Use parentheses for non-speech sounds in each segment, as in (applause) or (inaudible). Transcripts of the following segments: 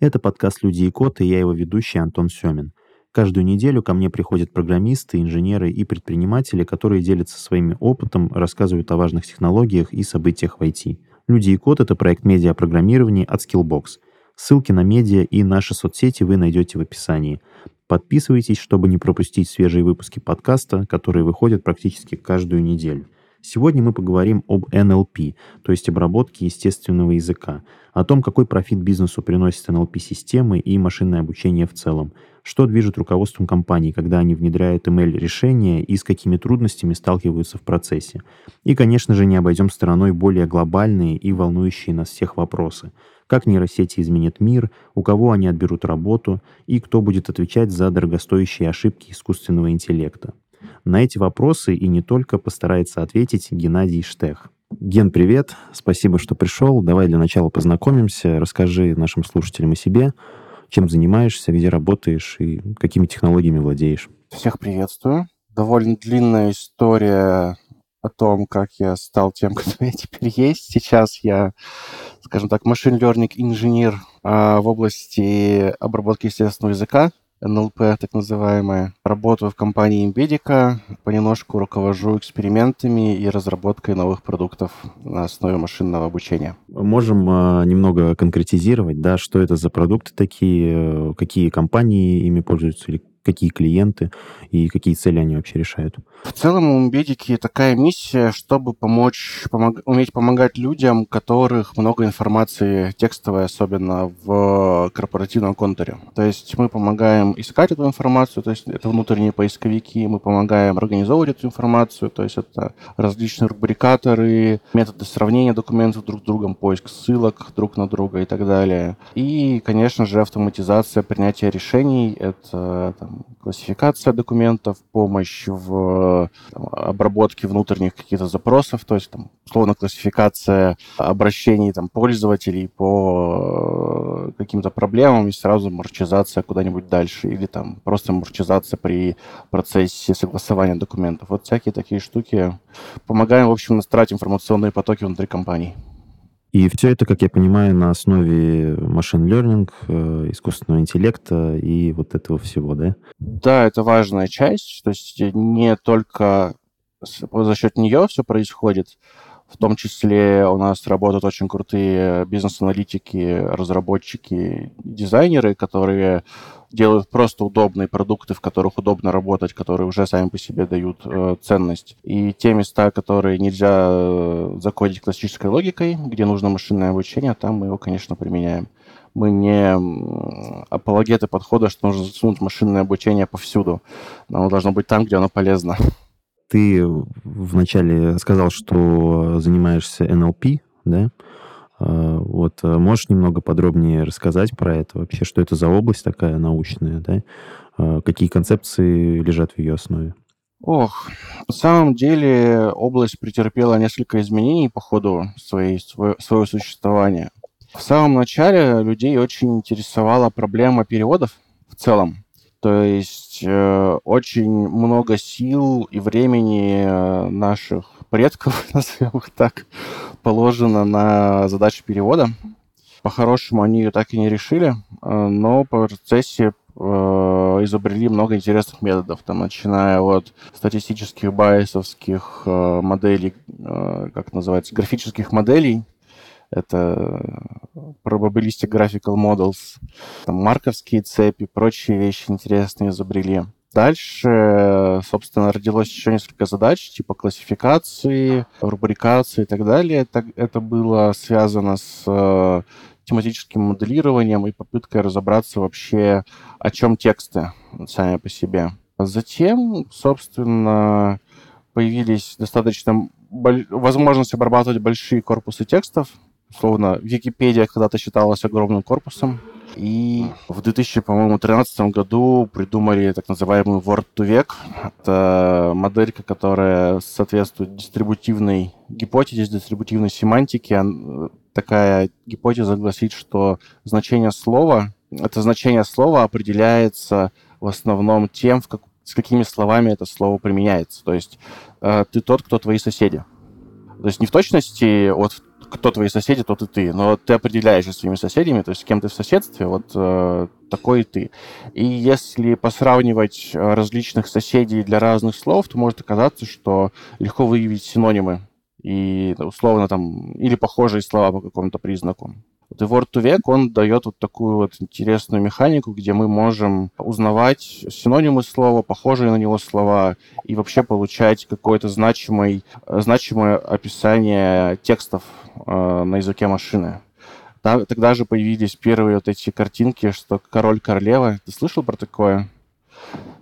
Это подкаст «Люди и код» и я его ведущий Антон Семин. Каждую неделю ко мне приходят программисты, инженеры и предприниматели, которые делятся своим опытом, рассказывают о важных технологиях и событиях в IT. «Люди и код» — это проект медиапрограммирования от Skillbox. Ссылки на медиа и наши соцсети вы найдете в описании. Подписывайтесь, чтобы не пропустить свежие выпуски подкаста, которые выходят практически каждую неделю. Сегодня мы поговорим об NLP, то есть обработке естественного языка, о том, какой профит бизнесу приносит NLP-системы и машинное обучение в целом, что движет руководством компании, когда они внедряют ML-решения и с какими трудностями сталкиваются в процессе. И, конечно же, не обойдем стороной более глобальные и волнующие нас всех вопросы. Как нейросети изменят мир, у кого они отберут работу и кто будет отвечать за дорогостоящие ошибки искусственного интеллекта. На эти вопросы и не только постарается ответить Геннадий Штех. Ген, привет. Спасибо, что пришел. Давай для начала познакомимся. Расскажи нашим слушателям о себе, чем занимаешься, где работаешь и какими технологиями владеешь. Всех приветствую. Довольно длинная история о том, как я стал тем, (laughs) кто я теперь есть. Сейчас я, скажем так, машин learning инженер а, в области обработки естественного языка. НЛП, так называемое. Работаю в компании Embeddika, понемножку руковожу экспериментами и разработкой новых продуктов на основе машинного обучения. Можем э, немного конкретизировать, да, что это за продукты такие, какие компании ими пользуются или какие клиенты и какие цели они вообще решают? В целом у Мбедики такая миссия, чтобы помочь, помог, уметь помогать людям, у которых много информации текстовой, особенно в корпоративном контуре. То есть мы помогаем искать эту информацию, то есть это внутренние поисковики, мы помогаем организовывать эту информацию, то есть это различные рубрикаторы, методы сравнения документов друг с другом, поиск ссылок друг на друга и так далее. И, конечно же, автоматизация принятия решений, это там, классификация документов, помощь в там, обработке внутренних каких-то запросов, то есть, там, условно, классификация обращений там, пользователей по э, каким-то проблемам и сразу марчизация куда-нибудь дальше, или там просто марчизация при процессе согласования документов. Вот всякие такие штуки помогаем, в общем, настраивать информационные потоки внутри компаний. И все это, как я понимаю, на основе машин learning, э, искусственного интеллекта и вот этого всего, да? Да, это важная часть. То есть не только за счет нее все происходит, в том числе у нас работают очень крутые бизнес-аналитики, разработчики, дизайнеры, которые делают просто удобные продукты, в которых удобно работать, которые уже сами по себе дают э, ценность. И те места, которые нельзя э, закодить классической логикой, где нужно машинное обучение, там мы его, конечно, применяем. Мы не апологеты подхода, что нужно засунуть машинное обучение повсюду. Оно должно быть там, где оно полезно. Ты вначале сказал, что занимаешься NLP, да? А, вот э, можешь немного подробнее рассказать про это вообще, что это за область такая научная, да? А, какие концепции лежат в ее основе? Ох, на самом деле область претерпела несколько изменений по ходу своей, свое, своего существования. В самом начале людей очень интересовала проблема переводов в целом. То есть э, очень много сил и времени э, наших предков, (laughs) назовем их так, положено на задачу перевода. По-хорошему они ее так и не решили, э, но по процессе э, изобрели много интересных методов, там, начиная от статистических байесовских моделей, как называется, графических моделей, это probabilistic graphical models, там, марковские цепи, прочие вещи интересные изобрели. Дальше, собственно, родилось еще несколько задач, типа классификации, рубрикации и так далее. Это, это было связано с э, тематическим моделированием и попыткой разобраться вообще, о чем тексты сами по себе. Затем, собственно, появились достаточно боль... возможность обрабатывать большие корпусы текстов. Словно Википедия когда-то считалась огромным корпусом. И в 2013 году придумали так называемый Word to Vec. Это моделька, которая соответствует дистрибутивной гипотезе, дистрибутивной семантике. Такая гипотеза гласит, что значение слова, это значение слова определяется в основном тем, в как, с какими словами это слово применяется. То есть э, ты тот, кто твои соседи. То есть не в точности от кто твои соседи, тот и ты. Но ты определяешься своими соседями, то есть с кем ты в соседстве, вот э, такой и ты. И если посравнивать э, различных соседей для разных слов, то может оказаться, что легко выявить синонимы и условно там или похожие слова по какому-то признаку. Вот и Word2Vec, он дает вот такую вот интересную механику, где мы можем узнавать синонимы слова, похожие на него слова, и вообще получать какое-то значимое, значимое описание текстов э, на языке машины. Да, тогда же появились первые вот эти картинки, что король-королева. Ты слышал про такое?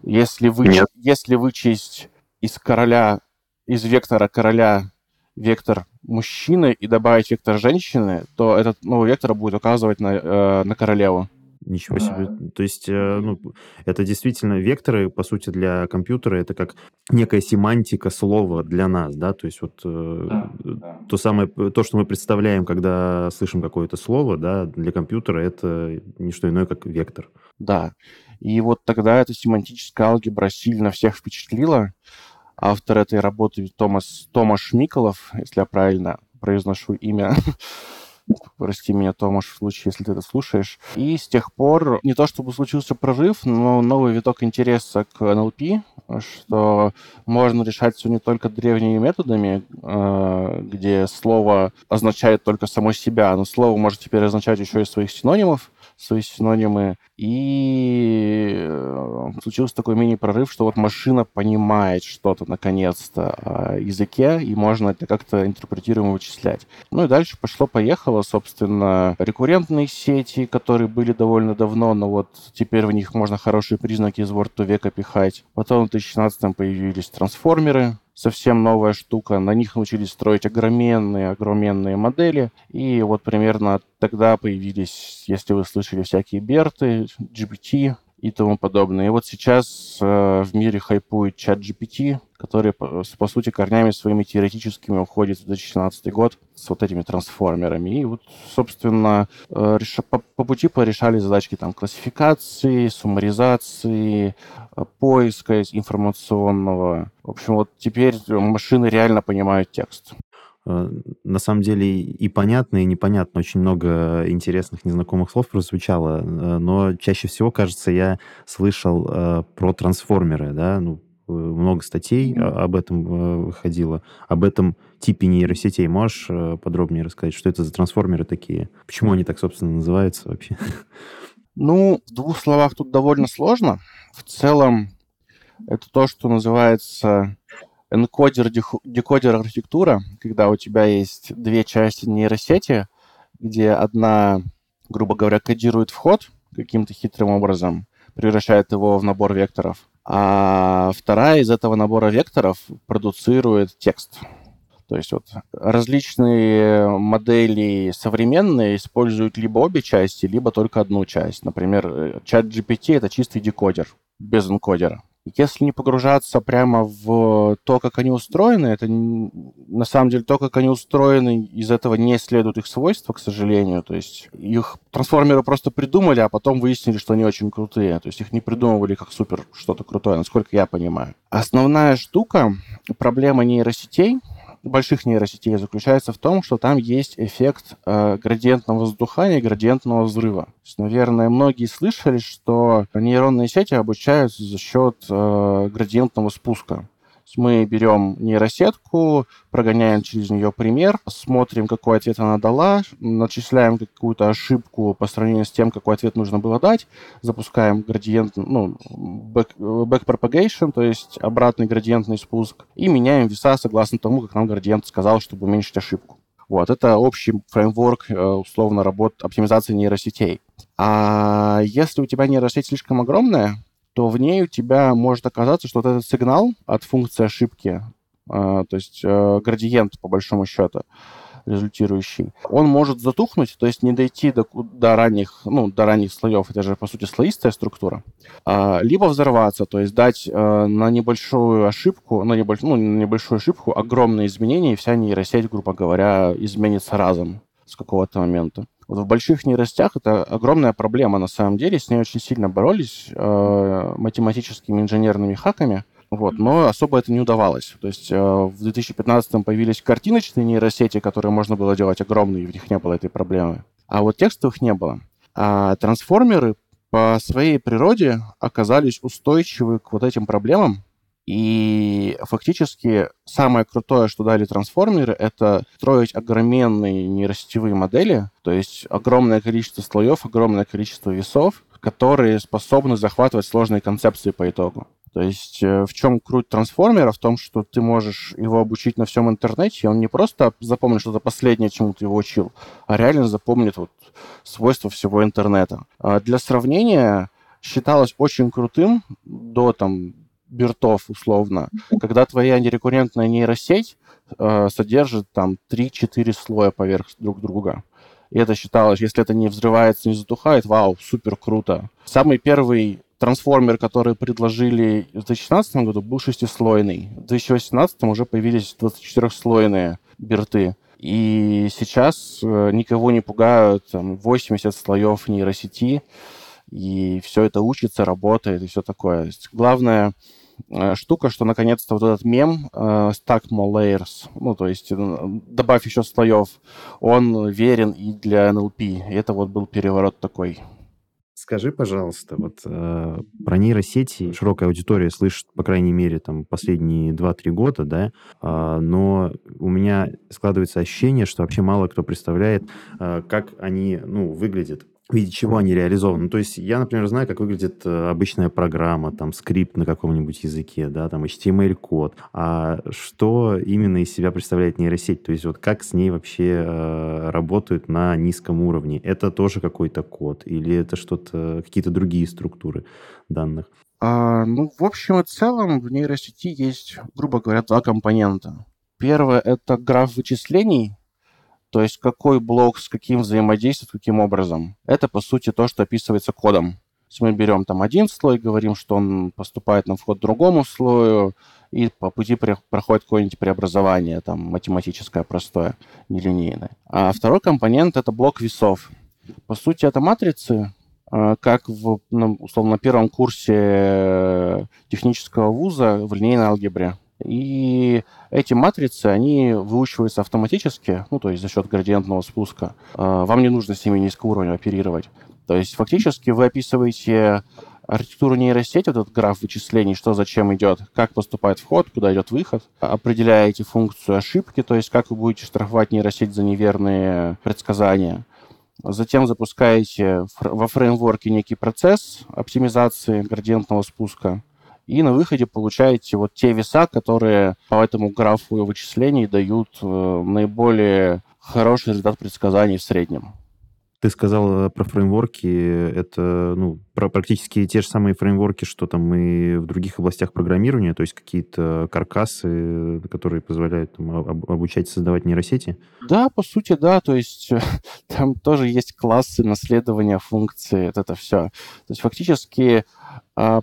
Если, вы, если вычесть из короля, из вектора короля вектор мужчины и добавить вектор женщины, то этот новый вектор будет указывать на, э, на королеву. Ничего себе. То есть, э, ну, это действительно векторы, по сути, для компьютера, это как некая семантика слова для нас, да, то есть вот э, да, да. то самое, то, что мы представляем, когда слышим какое-то слово, да, для компьютера это не что иное, как вектор. Да. И вот тогда эта семантическая алгебра сильно всех впечатлила, Автор этой работы Томас, Томаш Миколов, если я правильно произношу имя. (laughs) Прости меня, Томаш, в случае, если ты это слушаешь. И с тех пор не то чтобы случился прорыв, но новый виток интереса к NLP, что можно решать все не только древними методами, э, где слово означает только само себя, но слово может теперь означать еще и своих синонимов, свои синонимы. И э, случился такой мини-прорыв, что вот машина понимает что-то наконец-то о языке, и можно это как-то интерпретируемо вычислять. Ну и дальше пошло-поехало, собственно, рекуррентные сети, которые были довольно давно, но вот теперь в них можно хорошие признаки из Word to века пихать. Потом в 2016 появились трансформеры, совсем новая штука. На них научились строить огроменные, огроменные модели. И вот примерно тогда появились, если вы слышали, всякие Берты, GPT, и тому подобное. И вот сейчас э, в мире хайпует чат GPT, который, по, по сути, корнями своими теоретическими уходит в 2016 год с вот этими трансформерами. И вот, собственно, э, реш... по, по пути порешали задачки там классификации, суммаризации, э, поиска информационного. В общем, вот теперь машины реально понимают текст. Э, на самом деле и понятно, и непонятно. Очень много интересных незнакомых слов прозвучало, э, но чаще всего, кажется, я слышал э, про трансформеры, да, ну, много статей об этом выходило, об этом типе нейросетей. Можешь подробнее рассказать, что это за трансформеры такие? Почему они так, собственно, называются вообще? Ну, в двух словах тут довольно сложно. В целом, это то, что называется энкодер, декодер архитектура, когда у тебя есть две части нейросети, где одна, грубо говоря, кодирует вход каким-то хитрым образом, превращает его в набор векторов, а вторая из этого набора векторов продуцирует текст. То есть вот различные модели современные используют либо обе части, либо только одну часть. Например, чат GPT — это чистый декодер, без энкодера. Если не погружаться прямо в то, как они устроены, это на самом деле то, как они устроены, из этого не следуют их свойства, к сожалению. То есть их трансформеры просто придумали, а потом выяснили, что они очень крутые. То есть их не придумывали как супер что-то крутое, насколько я понимаю. Основная штука, проблема нейросетей — больших нейросетей заключается в том, что там есть эффект э, градиентного воздухания, градиентного взрыва. То есть, наверное, многие слышали, что нейронные сети обучаются за счет э, градиентного спуска мы берем нейросетку, прогоняем через нее пример, смотрим, какой ответ она дала, начисляем какую-то ошибку по сравнению с тем, какой ответ нужно было дать, запускаем градиент, ну, back, back propagation, то есть обратный градиентный спуск, и меняем веса согласно тому, как нам градиент сказал, чтобы уменьшить ошибку. Вот, это общий фреймворк, э, условно, работ оптимизации нейросетей. А если у тебя нейросеть слишком огромная, то в ней у тебя может оказаться, что вот этот сигнал от функции ошибки, э, то есть э, градиент, по большому счету, результирующий, он может затухнуть, то есть не дойти до, до ранних, ну, до ранних слоев, это же, по сути, слоистая структура, а, либо взорваться, то есть дать а, на небольшую ошибку, на, небольш, ну, на небольшую ошибку огромные изменения, и вся нейросеть, грубо говоря, изменится разом с какого-то момента. Вот в больших нейросетях это огромная проблема на самом деле. С ней очень сильно боролись э, математическими инженерными хаками. Вот, но особо это не удавалось. То есть э, в 2015 появились картиночные нейросети, которые можно было делать огромные, в них не было этой проблемы. А вот текстовых не было. А трансформеры по своей природе оказались устойчивы к вот этим проблемам, и фактически самое крутое, что дали трансформеры, это строить огроменные нейросетевые модели, то есть огромное количество слоев, огромное количество весов, которые способны захватывать сложные концепции по итогу. То есть э, в чем круть трансформера? В том, что ты можешь его обучить на всем интернете, и он не просто запомнит что-то последнее, чему ты его учил, а реально запомнит вот свойства всего интернета. А для сравнения, считалось очень крутым до там биртов условно, когда твоя нерекуррентная нейросеть э, содержит там 3-4 слоя поверх друг друга. И это считалось, если это не взрывается, не затухает, вау, супер круто. Самый первый трансформер, который предложили в 2016 году, был шестислойный. В 2018 уже появились 24-слойные бирты. И сейчас э, никого не пугают там, 80 слоев нейросети, и все это учится, работает и все такое. Главное, штука, что наконец-то вот этот мем uh, Stack More Layers, ну, то есть э, добавь еще слоев, он верен и для NLP. Это вот был переворот такой. Скажи, пожалуйста, вот э, про нейросети широкая аудитория слышит, по крайней мере, там последние 2-3 года, да, э, но у меня складывается ощущение, что вообще мало кто представляет, э, как они, ну, выглядят в виде чего они реализованы. Ну, то есть я, например, знаю, как выглядит э, обычная программа, там, скрипт на каком-нибудь языке, да, там, HTML-код. А что именно из себя представляет нейросеть? То есть вот как с ней вообще э, работают на низком уровне? Это тоже какой-то код или это что-то, какие-то другие структуры данных? А, ну, в общем и целом в нейросети есть, грубо говоря, два компонента. Первое — это граф вычислений, то есть какой блок с каким взаимодействует, каким образом. Это, по сути, то, что описывается кодом. То есть мы берем там один слой, говорим, что он поступает на вход другому слою, и по пути проходит какое-нибудь преобразование, там, математическое, простое, нелинейное. А второй компонент — это блок весов. По сути, это матрицы, э, как в, условно, на первом курсе технического вуза в линейной алгебре. И эти матрицы, они выучиваются автоматически, ну, то есть за счет градиентного спуска. А, вам не нужно с ними низкого уровня оперировать. То есть фактически вы описываете архитектуру нейросети, вот этот граф вычислений, что зачем идет, как поступает вход, куда идет выход, определяете функцию ошибки, то есть как вы будете штрафовать нейросеть за неверные предсказания. Затем запускаете во фреймворке некий процесс оптимизации градиентного спуска, и на выходе получаете вот те веса, которые по этому графу вычислений дают э, наиболее хороший результат предсказаний в среднем. Ты сказал э, про фреймворки. Это ну, про практически те же самые фреймворки, что там и в других областях программирования, то есть какие-то каркасы, которые позволяют там, обучать создавать нейросети? Да, по сути, да. То есть (laughs) там тоже есть классы наследования функций, это все. То есть фактически а,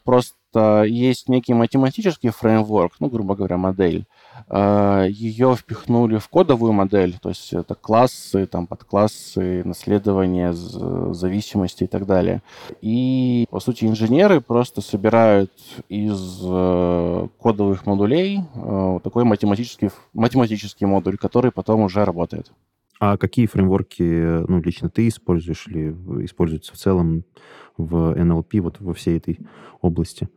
просто есть некий математический фреймворк, ну, грубо говоря, модель, а, ее впихнули в кодовую модель, то есть это классы, там, подклассы, наследование, зависимости и так далее. И, по сути, инженеры просто собирают из э, кодовых модулей э, такой математический, математический модуль, который потом уже работает. А какие фреймворки, ну, лично ты используешь или используются в целом в NLP, вот во всей этой области?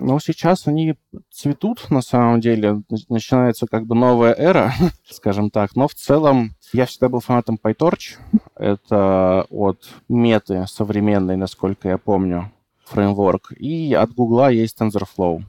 Но сейчас они цветут, на самом деле. Начинается как бы новая эра, (laughs) скажем так. Но в целом я всегда был фанатом PyTorch. Это от меты современной, насколько я помню, фреймворк. И от Гугла есть TensorFlow.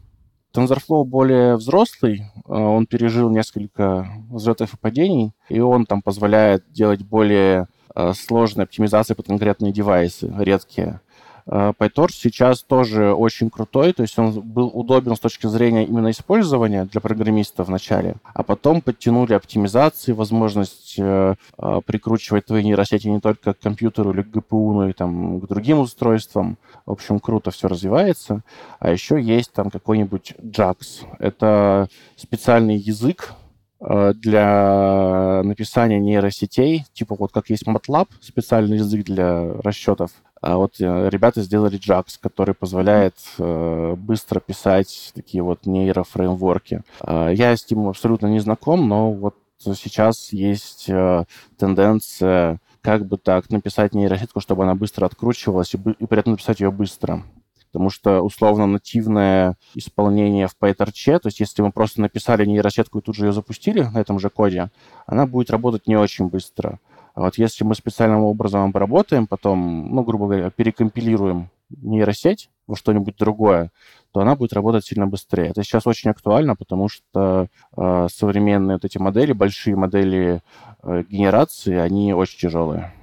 TensorFlow более взрослый, э, он пережил несколько взлетов и падений, и он там позволяет делать более э, сложные оптимизации под конкретные девайсы, редкие. Э, PyTorch сейчас тоже очень крутой, то есть он был удобен с точки зрения именно использования для программиста в начале, а потом подтянули оптимизации, возможность э, э, прикручивать твои нейросети не только к компьютеру или к GPU, но и там к другим устройствам. В общем, круто все развивается. А еще есть там какой-нибудь JAX. Это специальный язык, для написания нейросетей, типа вот как есть MATLAB, специальный язык для расчетов, а вот э, ребята сделали JAX, который позволяет э, быстро писать такие вот нейрофреймворки. Э, я с ним абсолютно не знаком, но вот сейчас есть э, тенденция как бы так написать нейросетку, чтобы она быстро откручивалась и, и при этом написать ее быстро. Потому что, условно, нативное исполнение в PyTorch, то есть если мы просто написали нейросетку и тут же ее запустили на этом же коде, она будет работать не очень быстро. А вот если мы специальным образом обработаем, потом, ну, грубо говоря, перекомпилируем нейросеть во что-нибудь другое, то она будет работать сильно быстрее. Это сейчас очень актуально, потому что э, современные вот эти модели, большие модели э, генерации, они очень тяжелые.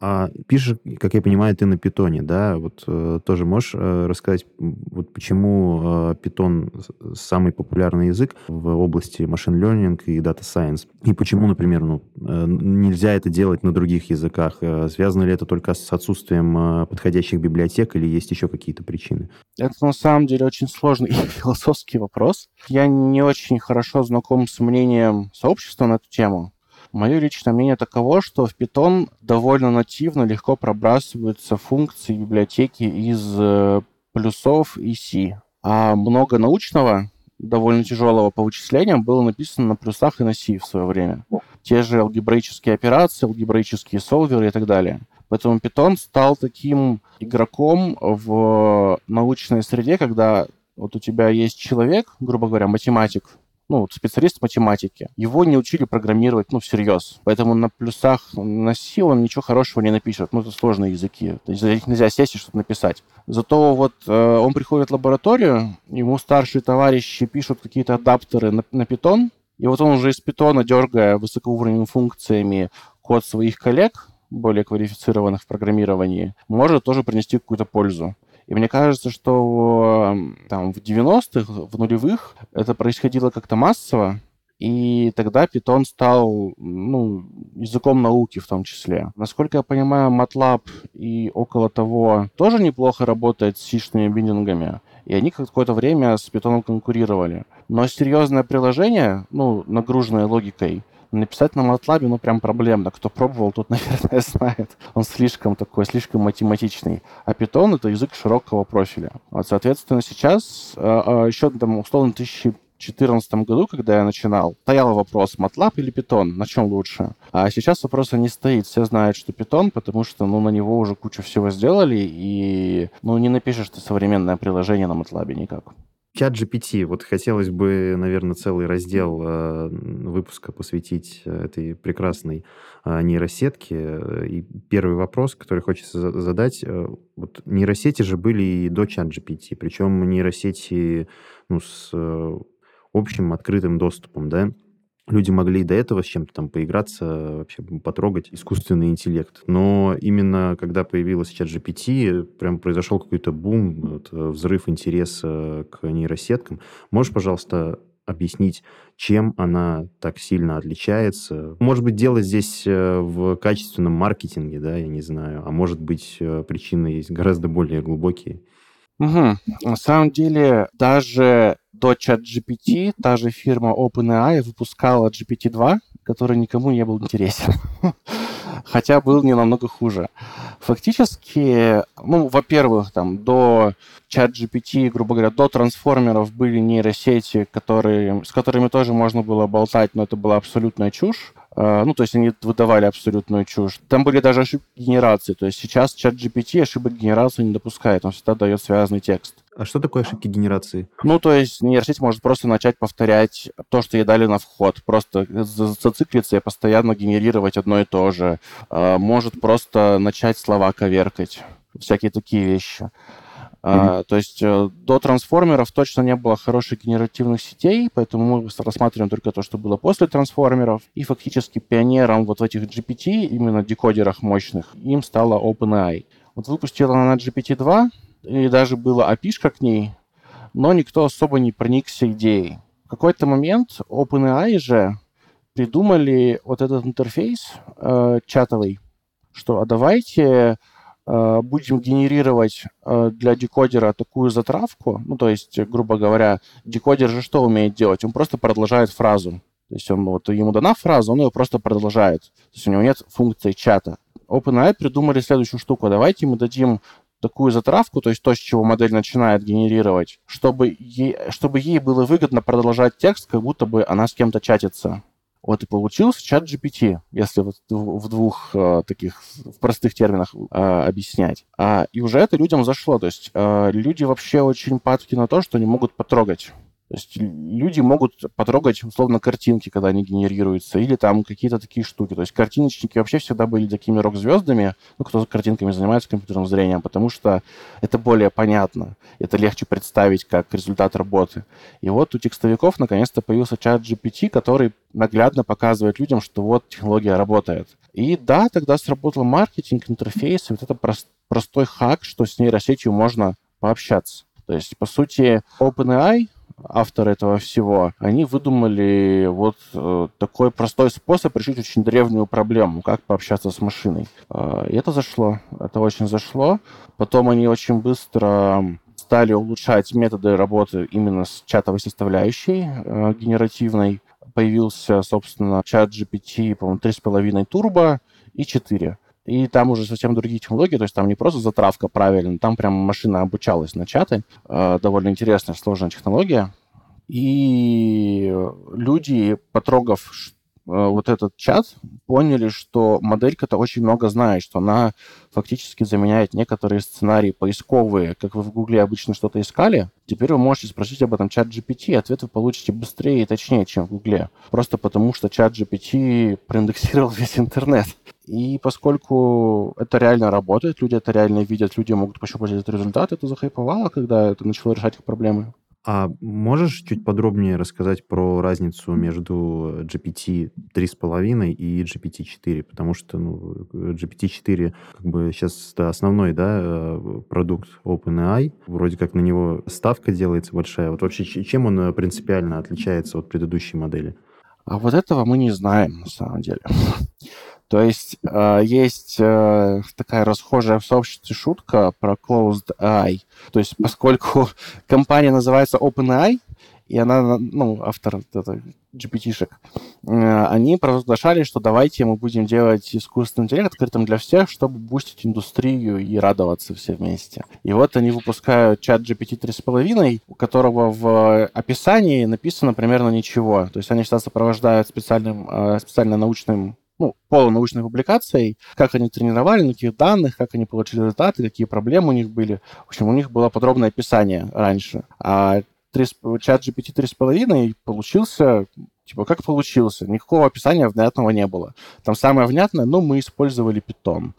А пишешь, как я понимаю, ты на питоне, да? Вот э, тоже можешь э, рассказать, вот почему э, питон самый популярный язык в области машин learning и data science? И почему, например, ну, э, нельзя это делать на других языках? Э, связано ли это только с отсутствием э, подходящих библиотек или есть еще какие-то причины? Это на самом деле очень сложный (laughs) философский вопрос. Я не очень хорошо знаком с мнением сообщества на эту тему. Мое личное мнение таково, что в Python довольно нативно легко пробрасываются функции библиотеки из э, плюсов и C. А много научного, довольно тяжелого по вычислениям, было написано на плюсах и на C в свое время. Те же алгебраические операции, алгебраические солверы и так далее. Поэтому Python стал таким игроком в научной среде, когда вот у тебя есть человек, грубо говоря, математик, ну, специалист математики. Его не учили программировать, ну, всерьез. Поэтому на плюсах, на C он ничего хорошего не напишет. Ну, это сложные языки. За нельзя сесть и что-то написать. Зато вот э, он приходит в лабораторию, ему старшие товарищи пишут какие-то адаптеры на, Python, и вот он уже из питона, дергая высокоуровневыми функциями код своих коллег, более квалифицированных в программировании, может тоже принести какую-то пользу. И мне кажется, что там в 90-х, в нулевых это происходило как-то массово, и тогда Python стал ну, языком науки в том числе. Насколько я понимаю, MATLAB и около того тоже неплохо работает с сишными биндингами. И они какое-то время с Python конкурировали. Но серьезное приложение, ну, нагруженное логикой, Написать на MATLAB, ну, прям проблемно. Кто пробовал, тот, (laughs) наверное, знает. Он слишком такой, слишком математичный. А Python — это язык широкого профиля. Вот, соответственно, сейчас, э, э, еще там, условно, 2014 году, когда я начинал, стоял вопрос, MATLAB или Python, на чем лучше. А сейчас вопроса не стоит. Все знают, что Python, потому что ну, на него уже кучу всего сделали, и ну, не напишешь ты современное приложение на MATLAB никак. Чат GPT. Вот хотелось бы, наверное, целый раздел э, выпуска посвятить э, этой прекрасной э, нейросетке. И первый вопрос, который хочется задать. Э, вот нейросети же были и до чат GPT, причем нейросети ну, с э, общим открытым доступом, да? Люди могли и до этого с чем-то там поиграться, вообще потрогать искусственный интеллект. Но именно когда появилась чат GPT, прям произошел какой-то бум, вот, взрыв интереса к нейросеткам. Можешь, пожалуйста, объяснить, чем она так сильно отличается. Может быть, дело здесь э, в качественном маркетинге, да, я не знаю, а может быть, э, причины есть гораздо более глубокие. Угу. На самом деле, даже до ChatGPT та же фирма OpenAI выпускала GPT-2, который никому не был интересен. (laughs) Хотя был не намного хуже. Фактически, ну, во-первых, там, до ChatGPT, грубо говоря, до трансформеров были нейросети, которые, с которыми тоже можно было болтать, но это была абсолютная чушь. А, ну, то есть они выдавали абсолютную чушь. Там были даже ошибки генерации. То есть сейчас чат GPT ошибок генерации не допускает. Он всегда дает связанный текст. А что такое ошибки генерации? Ну, то есть нейросеть может просто начать повторять то, что ей дали на вход. Просто зациклиться и постоянно генерировать одно и то же. А, может просто начать слова коверкать. Всякие такие вещи. Mm-hmm. А, то есть э, до трансформеров точно не было хороших генеративных сетей, поэтому мы рассматриваем только то, что было после трансформеров. И фактически пионером вот в этих GPT, именно декодерах мощных, им стала OpenAI. Вот выпустила она GPT-2, и даже была api к ней, но никто особо не проникся идеей. В какой-то момент OpenAI же придумали вот этот интерфейс э, чатовый, что а давайте Э, будем генерировать э, для декодера такую затравку, ну, то есть, грубо говоря, декодер же что умеет делать? Он просто продолжает фразу. То есть он, вот ему дана фраза, он ее просто продолжает. То есть у него нет функции чата. OpenAI придумали следующую штуку. Давайте мы дадим такую затравку, то есть то, с чего модель начинает генерировать, чтобы ей, чтобы ей было выгодно продолжать текст, как будто бы она с кем-то чатится. Вот и получился чат GPT, если вот в двух э, таких в простых терминах э, объяснять. А, и уже это людям зашло. То есть э, люди вообще очень падки на то, что не могут потрогать то есть люди могут потрогать, условно, картинки, когда они генерируются, или там какие-то такие штуки. То есть картиночники вообще всегда были такими рок-звездами, ну, кто картинками занимается компьютерным зрением, потому что это более понятно, это легче представить как результат работы. И вот у текстовиков наконец-то появился чат GPT, который наглядно показывает людям, что вот технология работает. И да, тогда сработал маркетинг, интерфейс, вот это прост, простой хак, что с нейросетью можно пообщаться. То есть, по сути, OpenAI авторы этого всего, они выдумали вот э, такой простой способ решить очень древнюю проблему, как пообщаться с машиной. Э, и это зашло, это очень зашло. Потом они очень быстро стали улучшать методы работы именно с чатовой составляющей э, генеративной. Появился, собственно, чат GPT, по-моему, 3,5 турбо и 4. И там уже совсем другие технологии, то есть там не просто затравка правильно, там прям машина обучалась на чаты. Э, довольно интересная, сложная технология. И люди, потрогав э, вот этот чат, поняли, что моделька-то очень много знает, что она фактически заменяет некоторые сценарии поисковые. Как вы в Гугле обычно что-то искали, теперь вы можете спросить об этом чат GPT, и ответ вы получите быстрее и точнее, чем в Гугле. Просто потому, что чат GPT проиндексировал (laughs) весь интернет. И поскольку это реально работает, люди это реально видят, люди могут пощупать этот результат, это захайповало, когда это начало решать их проблемы. А можешь чуть подробнее рассказать про разницу между GPT 3.5 и GPT 4? Потому что ну, GPT 4 как бы сейчас основной да, э, продукт OpenAI. Вроде как на него ставка делается большая. Вот вообще чем он принципиально отличается от предыдущей модели? А вот этого мы не знаем на самом деле. То есть э, есть э, такая расхожая в сообществе шутка про closed eye. То есть поскольку (laughs) компания называется OpenAI, и она, ну, автор это, GPT-шек, э, они провозглашали, что давайте мы будем делать искусственный интеллект открытым для всех, чтобы бустить индустрию и радоваться все вместе. И вот они выпускают чат GPT 3.5, у которого в описании написано примерно ничего. То есть они сейчас сопровождают специальным, э, специально научным ну, полунаучной публикацией, как они тренировали, на каких данных, как они получили результаты, какие проблемы у них были. В общем, у них было подробное описание раньше. А 3, чат GPT 3.5 получился Типа, как получился? Никакого описания внятного не было. Там самое внятное, ну, мы использовали питон.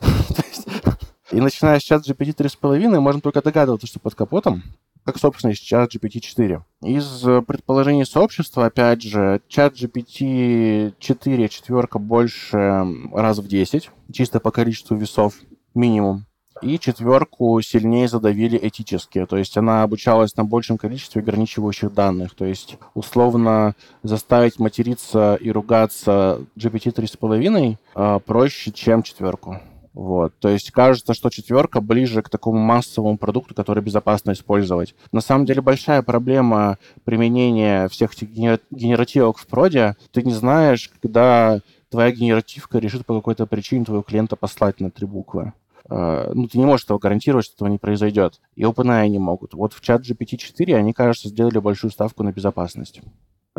(laughs) И начиная с чат GPT 3.5, можно только догадываться, что под капотом как, собственно, и чат GPT-4. Из э, предположений сообщества, опять же, чат GPT-4 четверка больше раз в 10, чисто по количеству весов минимум. И четверку сильнее задавили этически. То есть она обучалась на большем количестве ограничивающих данных. То есть, условно, заставить материться и ругаться GPT 3.5 э, проще, чем четверку. Вот. То есть кажется, что четверка ближе к такому массовому продукту, который безопасно использовать. На самом деле большая проблема применения всех этих генеративок в проде. Ты не знаешь, когда твоя генеративка решит по какой-то причине твоего клиента послать на три буквы. Uh, ну, ты не можешь этого гарантировать, что этого не произойдет. И OpenAI не могут. Вот в чат GPT-4 они, кажется, сделали большую ставку на безопасность.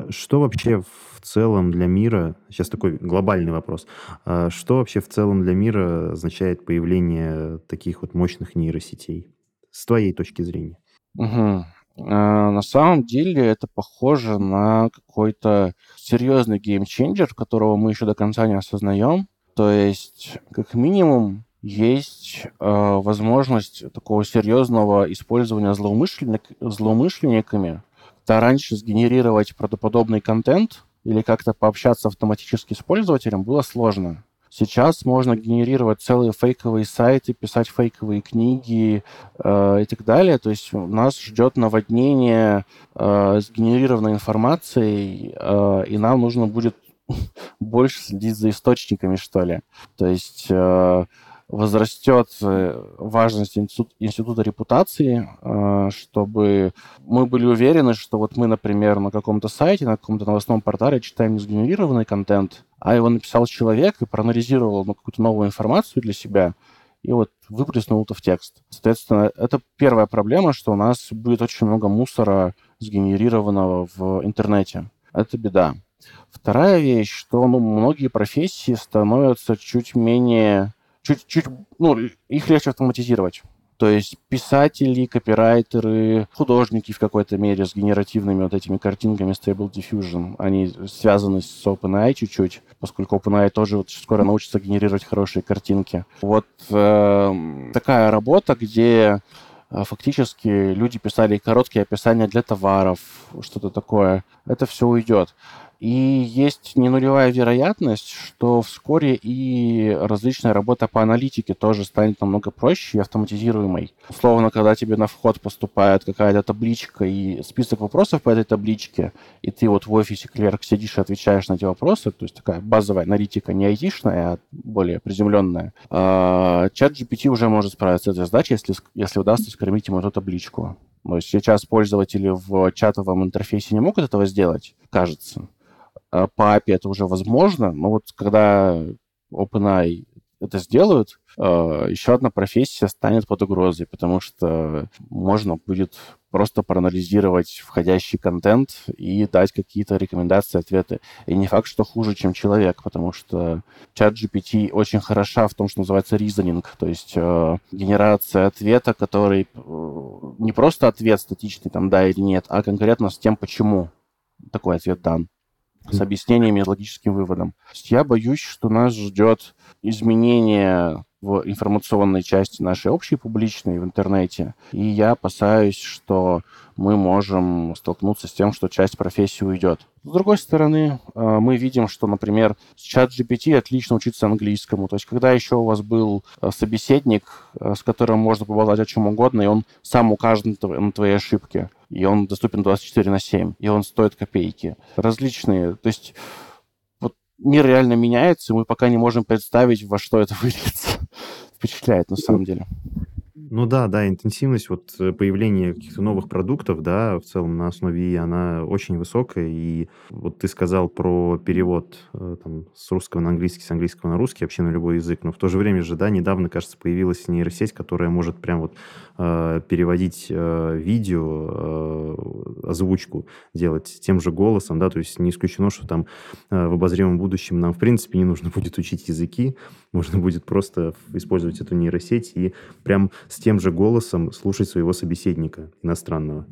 Что вообще в целом для мира, сейчас такой глобальный вопрос, а что вообще в целом для мира означает появление таких вот мощных нейросетей? С твоей точки зрения. Угу. На самом деле это похоже на какой-то серьезный геймченджер, которого мы еще до конца не осознаем. То есть, как минимум, есть э, возможность такого серьезного использования злоумышленник, злоумышленниками то раньше сгенерировать правдоподобный контент или как-то пообщаться автоматически с пользователем было сложно. Сейчас можно генерировать целые фейковые сайты, писать фейковые книги э, и так далее. То есть нас ждет наводнение э, сгенерированной информацией, э, и нам нужно будет (laughs) больше следить за источниками, что ли. То есть э, возрастет э, важность институт, института репутации, э, чтобы мы были уверены, что вот мы, например, на каком-то сайте, на каком-то новостном портале читаем не сгенерированный контент, а его написал человек и проанализировал ну, какую-то новую информацию для себя, и вот выплеснул это в текст. Соответственно, это первая проблема, что у нас будет очень много мусора, сгенерированного в интернете. Это беда. Вторая вещь, что ну, многие профессии становятся чуть менее... Чуть-чуть, ну, их легче автоматизировать. То есть писатели, копирайтеры, художники в какой-то мере с генеративными вот этими картинками Stable Diffusion, они связаны с OpenAI чуть-чуть, поскольку OpenAI тоже вот скоро научится генерировать хорошие картинки. Вот э, такая работа, где э, фактически люди писали короткие описания для товаров, что-то такое. Это все уйдет. И есть не нулевая вероятность, что вскоре и различная работа по аналитике тоже станет намного проще и автоматизируемой. Условно, когда тебе на вход поступает какая-то табличка и список вопросов по этой табличке, и ты вот в офисе клерк сидишь и отвечаешь на эти вопросы, то есть такая базовая аналитика не айтишная, а более приземленная, а, чат GPT уже может справиться с этой задачей, если, если удастся скормить ему эту табличку. Есть сейчас пользователи в чатовом интерфейсе не могут этого сделать, кажется. А по API это уже возможно, но вот когда OpenAI это сделают, а, еще одна профессия станет под угрозой, потому что можно будет просто проанализировать входящий контент и дать какие-то рекомендации, ответы. И не факт, что хуже, чем человек, потому что чат GPT очень хороша в том, что называется reasoning, то есть э, генерация ответа, который э, не просто ответ статичный, там да или нет, а конкретно с тем, почему такой ответ дан с объяснениями и логическим выводом. Я боюсь, что нас ждет изменение в информационной части нашей общей публичной в интернете. И я опасаюсь, что мы можем столкнуться с тем, что часть профессии уйдет. С другой стороны, э, мы видим, что, например, чат GPT отлично учится английскому. То есть, когда еще у вас был э, собеседник, э, с которым можно поболтать о чем угодно, и он сам укажет на твои ошибки, и он доступен 24 на 7, и он стоит копейки. Различные. То есть, вот мир реально меняется, и мы пока не можем представить, во что это (laughs) выльется. Впечатляет, на самом деле. Ну да, да, интенсивность вот э, появления каких-то новых продуктов, да, в целом на основе ИИ, она очень высокая. И вот ты сказал про перевод э, там, с русского на английский, с английского на русский, вообще на любой язык. Но в то же время же, да, недавно, кажется, появилась нейросеть, которая может прям вот э, переводить э, видео, э, озвучку делать тем же голосом, да, то есть не исключено, что там э, в обозримом будущем нам, в принципе, не нужно (laughs) будет учить языки, можно будет просто использовать эту нейросеть и прям с тем же голосом слушать своего собеседника иностранного.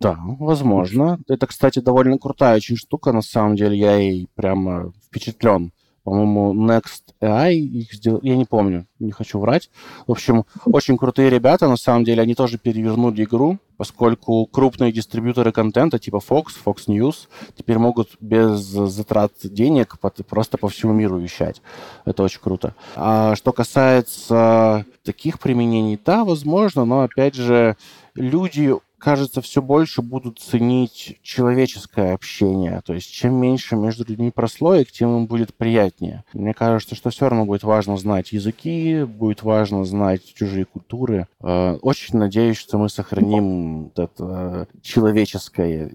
Да, возможно. Это, кстати, довольно крутая очень штука, на самом деле. Я ей прямо впечатлен. По-моему, Next AI их сделал, я не помню, не хочу врать. В общем, очень крутые ребята, на самом деле, они тоже перевернули игру, поскольку крупные дистрибьюторы контента, типа Fox, Fox News, теперь могут без затрат денег просто по всему миру вещать. Это очень круто. А что касается таких применений, да, возможно, но, опять же, люди кажется, все больше будут ценить человеческое общение. То есть чем меньше между людьми прослоек, тем им будет приятнее. Мне кажется, что все равно будет важно знать языки, будет важно знать чужие культуры. Э, очень надеюсь, что мы сохраним это человеческое,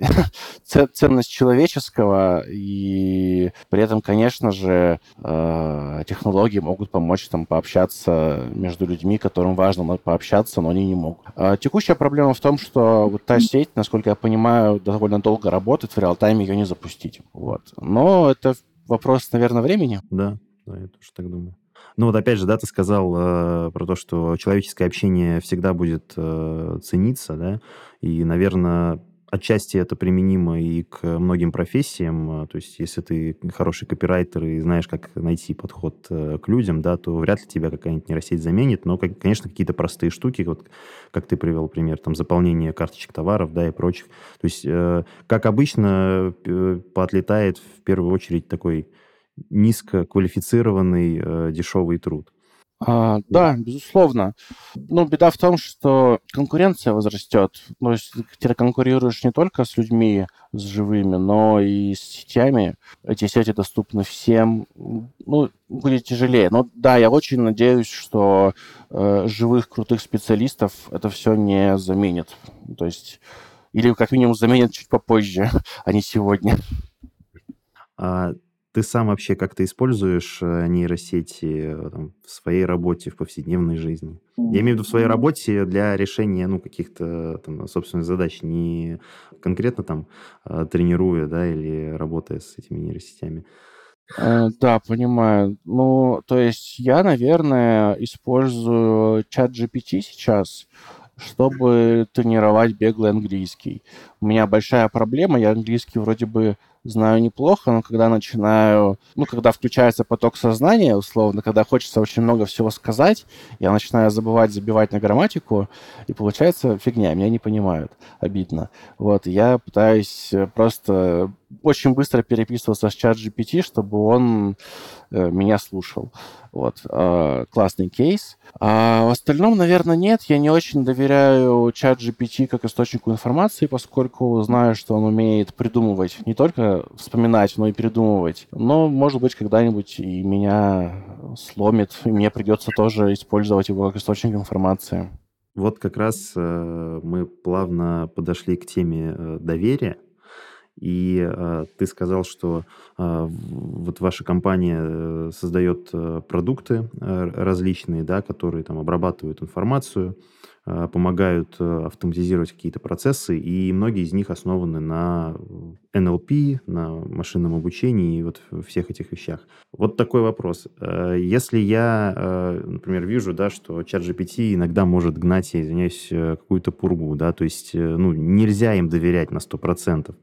(laughs) ценность человеческого, и при этом, конечно же, э, технологии могут помочь там пообщаться между людьми, которым важно пообщаться, но они не могут. А текущая проблема в том, что вот та сеть, насколько я понимаю, довольно долго работает, в реал-тайме ее не запустить. Вот. Но это вопрос, наверное, времени. Да, да, я тоже так думаю. Ну вот опять же, да, ты сказал э, про то, что человеческое общение всегда будет э, цениться, да, и, наверное, Отчасти это применимо и к многим профессиям. То есть, если ты хороший копирайтер и знаешь, как найти подход э, к людям, да, то вряд ли тебя какая-нибудь нейросеть заменит. Но, конечно, какие-то простые штуки, вот как ты привел пример, там, заполнение карточек товаров, да, и прочих. То есть, э, как обычно, поотлетает в первую очередь такой низкоквалифицированный дешевый труд. А, да, безусловно. Но беда в том, что конкуренция возрастет. То есть ты конкурируешь не только с людьми, с живыми, но и с сетями. Эти сети доступны всем. Ну, будет тяжелее. Но да, я очень надеюсь, что э, живых крутых специалистов это все не заменит. То есть или как минимум заменит чуть попозже, (laughs) а не сегодня. А ты сам вообще как-то используешь э, нейросети э, там, в своей работе, в повседневной жизни? Я имею в виду в своей работе для решения ну, каких-то там, собственных задач, не конкретно там э, тренируя да, или работая с этими нейросетями. Да, понимаю. Ну, то есть я, наверное, использую чат GPT сейчас, чтобы тренировать беглый английский. У меня большая проблема, я английский вроде бы знаю неплохо, но когда начинаю, ну, когда включается поток сознания, условно, когда хочется очень много всего сказать, я начинаю забывать, забивать на грамматику, и получается фигня, меня не понимают. Обидно. Вот, я пытаюсь просто очень быстро переписывался с чат GPT, чтобы он э, меня слушал. Вот, э, классный кейс. А в остальном, наверное, нет. Я не очень доверяю чат GPT как источнику информации, поскольку знаю, что он умеет придумывать, не только вспоминать, но и придумывать. Но, может быть, когда-нибудь и меня сломит, и мне придется тоже использовать его как источник информации. Вот как раз э, мы плавно подошли к теме доверия. И э, ты сказал, что э, вот ваша компания э, создает э, продукты э, различные, да, которые там обрабатывают информацию, э, помогают э, автоматизировать какие-то процессы, и многие из них основаны на NLP, на машинном обучении и вот всех этих вещах. Вот такой вопрос. Э, если я, э, например, вижу, да, что чат GPT иногда может гнать, я извиняюсь, э, какую-то пургу, да, то есть ну, нельзя им доверять на 100%,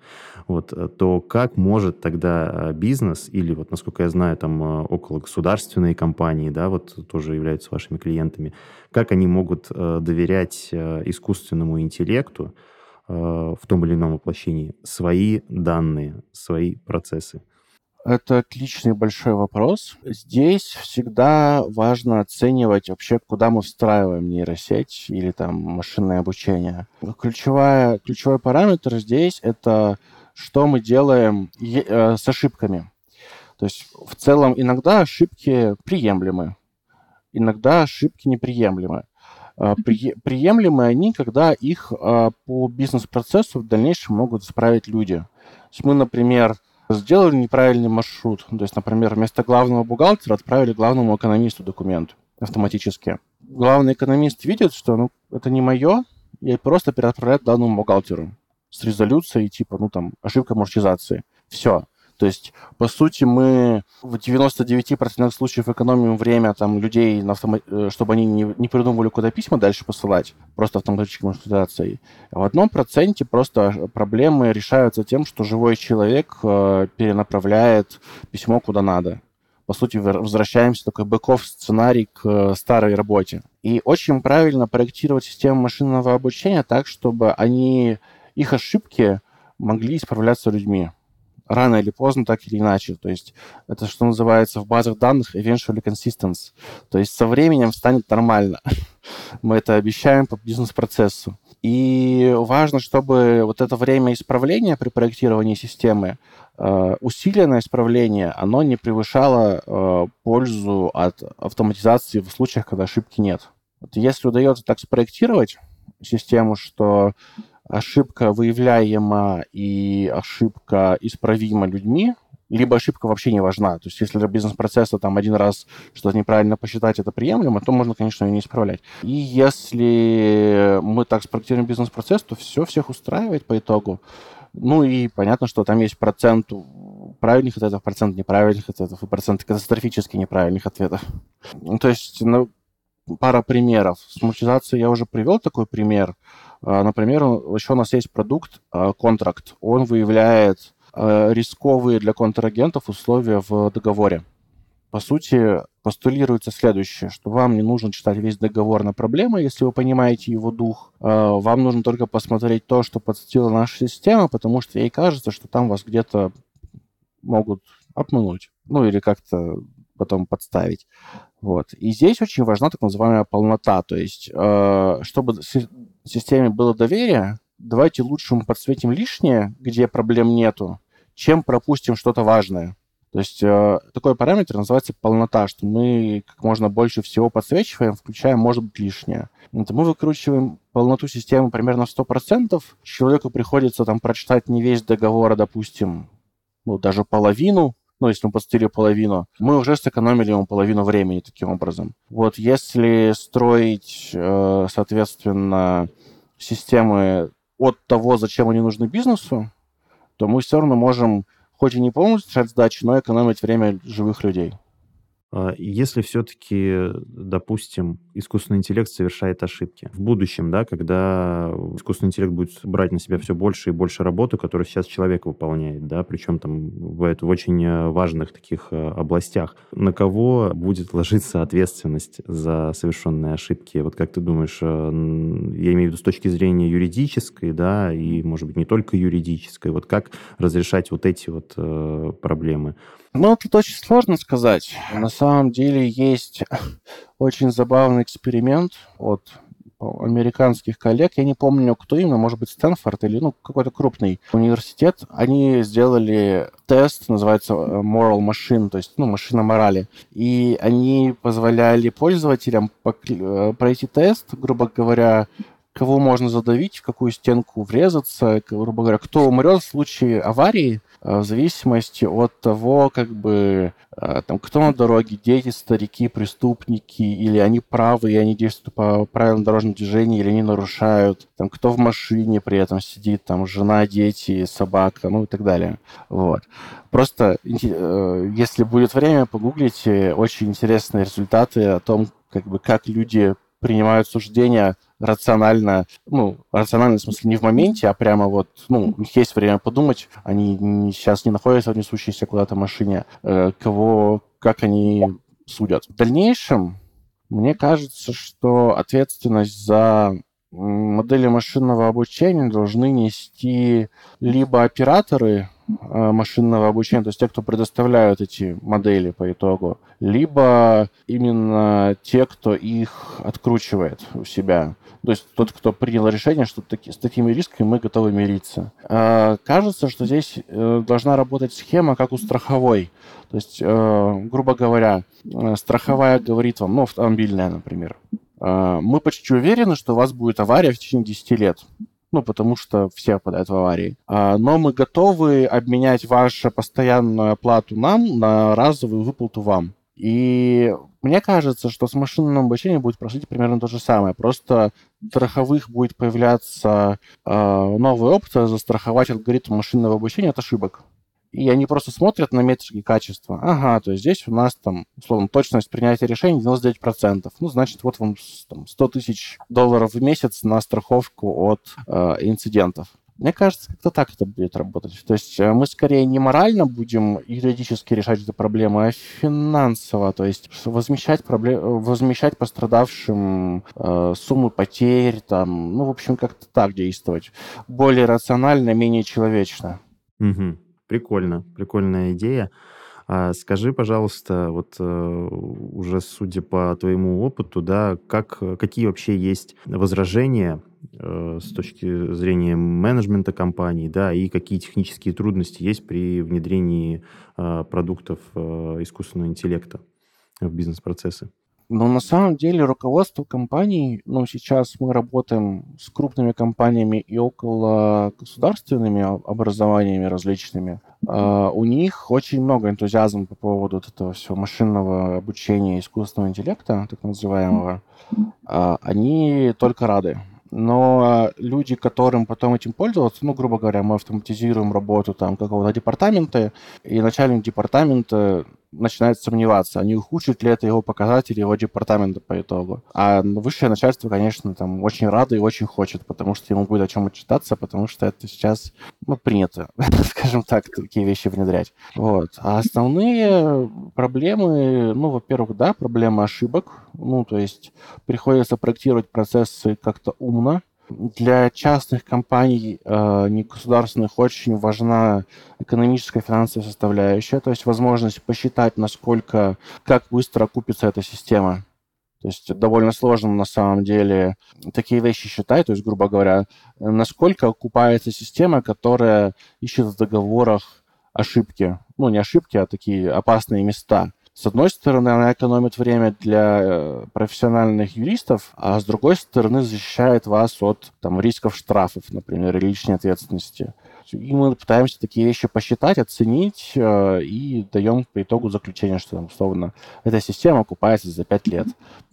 вот, то как может тогда бизнес или, вот, насколько я знаю, там около государственные компании, да, вот тоже являются вашими клиентами, как они могут доверять искусственному интеллекту, в том или ином воплощении свои данные, свои процессы? Это отличный большой вопрос. Здесь всегда важно оценивать вообще, куда мы встраиваем нейросеть или там машинное обучение. Ключевая, ключевой параметр здесь — это что мы делаем э, с ошибками. То есть в целом иногда ошибки приемлемы, иногда ошибки неприемлемы. А, приемлемы они, когда их а, по бизнес-процессу в дальнейшем могут исправить люди. То есть мы, например, сделали неправильный маршрут. То есть, например, вместо главного бухгалтера отправили главному экономисту документ автоматически. Главный экономист видит, что ну, это не мое, и просто переотправляет главному бухгалтеру с резолюцией типа, ну там, ошибка амортизации. Все. То есть, по сути, мы в 99% случаев экономим время там, людей, на автома... Э, чтобы они не, не придумывали, куда письма дальше посылать, просто автоматической консультацией. В одном проценте просто проблемы решаются тем, что живой человек э, перенаправляет письмо куда надо по сути, возвращаемся такой бэков сценарий к э, старой работе. И очень правильно проектировать систему машинного обучения так, чтобы они, их ошибки могли исправляться людьми рано или поздно, так или иначе. То есть это, что называется в базах данных eventually consistence. То есть со временем станет нормально. (laughs) Мы это обещаем по бизнес-процессу. И важно, чтобы вот это время исправления при проектировании системы, э, усиленное исправление, оно не превышало э, пользу от автоматизации в случаях, когда ошибки нет. Вот если удается так спроектировать систему, что ошибка выявляема и ошибка исправима людьми, либо ошибка вообще не важна. То есть если для бизнес-процесса там один раз что-то неправильно посчитать, это приемлемо, то можно, конечно, ее не исправлять. И если мы так спроектируем бизнес-процесс, то все всех устраивает по итогу. Ну и понятно, что там есть процент правильных ответов, процент неправильных ответов и процент катастрофически неправильных ответов. То есть ну, пара примеров. С монетизацией я уже привел такой пример. А, например, еще у нас есть продукт а, контракт. Он выявляет а, рисковые для контрагентов условия в договоре. По сути, постулируется следующее, что вам не нужно читать весь договор на проблемы, если вы понимаете его дух. Вам нужно только посмотреть то, что подстила наша система, потому что ей кажется, что там вас где-то могут обмануть. Ну, или как-то потом подставить. Вот. И здесь очень важна так называемая полнота. То есть, э, чтобы системе было доверие, давайте лучше мы подсветим лишнее, где проблем нету, чем пропустим что-то важное. То есть э, такой параметр называется полнота, что мы как можно больше всего подсвечиваем, включая, может быть, лишнее. Это мы выкручиваем полноту системы примерно в 100%. Человеку приходится там прочитать не весь договор, допустим, ну, даже половину, ну, если мы подстыли половину, мы уже сэкономили ему половину времени таким образом. Вот если строить, э, соответственно, системы от того, зачем они нужны бизнесу, то мы все равно можем хоть и не полностью решать задачи, но экономить время живых людей. А, если все-таки, допустим, искусственный интеллект совершает ошибки в будущем, да, когда искусственный интеллект будет брать на себя все больше и больше работы, которую сейчас человек выполняет, да, причем там в, в очень э, важных таких э, областях, на кого будет ложиться ответственность за совершенные ошибки? Вот как ты думаешь, э, я имею в виду с точки зрения юридической, да, и, может быть, не только юридической, вот как разрешать вот эти вот проблемы? Ну, тут очень сложно сказать. На самом деле есть (laughs) очень забавный эксперимент от американских коллег, я не помню, кто именно, может быть, Стэнфорд или ну, какой-то крупный университет, они сделали тест, называется э, Moral Machine, то есть ну, машина морали. И они позволяли пользователям э, пройти тест, грубо говоря, кого можно задавить, в какую стенку врезаться, грубо говоря, кто умрет в случае аварии, в зависимости от того, как бы, э, там, кто на дороге, дети, старики, преступники, или они правы, и они действуют по правилам дорожного движения, или они нарушают, там, кто в машине при этом сидит, там, жена, дети, собака, ну и так далее. Вот. Просто, э, если будет время, погуглите очень интересные результаты о том, как бы, как люди принимают суждения рационально, ну, рационально в смысле не в моменте, а прямо вот, ну, у них есть время подумать, они не, сейчас не находятся в несущейся куда-то машине, э, кого, как они судят. В дальнейшем, мне кажется, что ответственность за модели машинного обучения должны нести либо операторы машинного обучения, то есть те, кто предоставляют эти модели по итогу, либо именно те, кто их откручивает у себя. То есть тот, кто принял решение, что таки, с такими рисками мы готовы мириться. Э, кажется, что здесь э, должна работать схема, как у страховой. То есть, грубо говоря, страховая говорит вам, ну, автомобильная, например, мы почти уверены, что у вас будет авария в течение 10 лет ну, потому что все попадают в аварии. А, но мы готовы обменять вашу постоянную оплату нам на разовую выплату вам. И мне кажется, что с машинным обучением будет происходить примерно то же самое. Просто в страховых будет появляться э, новая опция застраховать алгоритм машинного обучения от ошибок и они просто смотрят на метрики качества. Ага, то есть здесь у нас там, условно, точность принятия решений 99%. Ну, значит, вот вам там, 100 тысяч долларов в месяц на страховку от э, инцидентов. Мне кажется, как-то так это будет работать. То есть э, мы скорее не морально будем юридически решать эту проблему, а финансово. То есть возмещать, проблем... возмещать пострадавшим э, суммы потерь, там, ну, в общем, как-то так действовать. Более рационально, менее человечно. Угу. Прикольно, прикольная идея. А скажи, пожалуйста, вот э, уже судя по твоему опыту, да, как, какие вообще есть возражения э, с точки зрения менеджмента компании, да, и какие технические трудности есть при внедрении э, продуктов э, искусственного интеллекта в бизнес-процессы? Но на самом деле руководство компаний, ну, сейчас мы работаем с крупными компаниями и около государственными образованиями различными. Uh, у них очень много энтузиазма по поводу вот этого всего машинного обучения искусственного интеллекта, так называемого. Uh, они только рады. Но люди, которым потом этим пользоваться, ну, грубо говоря, мы автоматизируем работу там какого-то департамента, и начальник департамента начинает сомневаться, а не ухудшит ли это его показатели его департамента по итогу. А высшее начальство, конечно, там очень рада и очень хочет, потому что ему будет о чем отчитаться, потому что это сейчас, ну, принято, (laughs) скажем так, такие вещи внедрять. Вот. А основные проблемы, ну, во-первых, да, проблема ошибок, ну, то есть приходится проектировать процессы как-то умно, Для частных компаний, э, негосударственных, очень важна экономическая финансовая составляющая, то есть возможность посчитать, насколько, как быстро окупится эта система. То есть довольно сложно на самом деле такие вещи считать, то есть, грубо говоря, насколько окупается система, которая ищет в договорах ошибки. Ну, не ошибки, а такие опасные места. С одной стороны, она экономит время для э, профессиональных юристов, а с другой стороны, защищает вас от там, рисков штрафов, например, или личной ответственности. И мы пытаемся такие вещи посчитать, оценить э, и даем по итогу заключение, что, там, условно, эта система окупается за 5 лет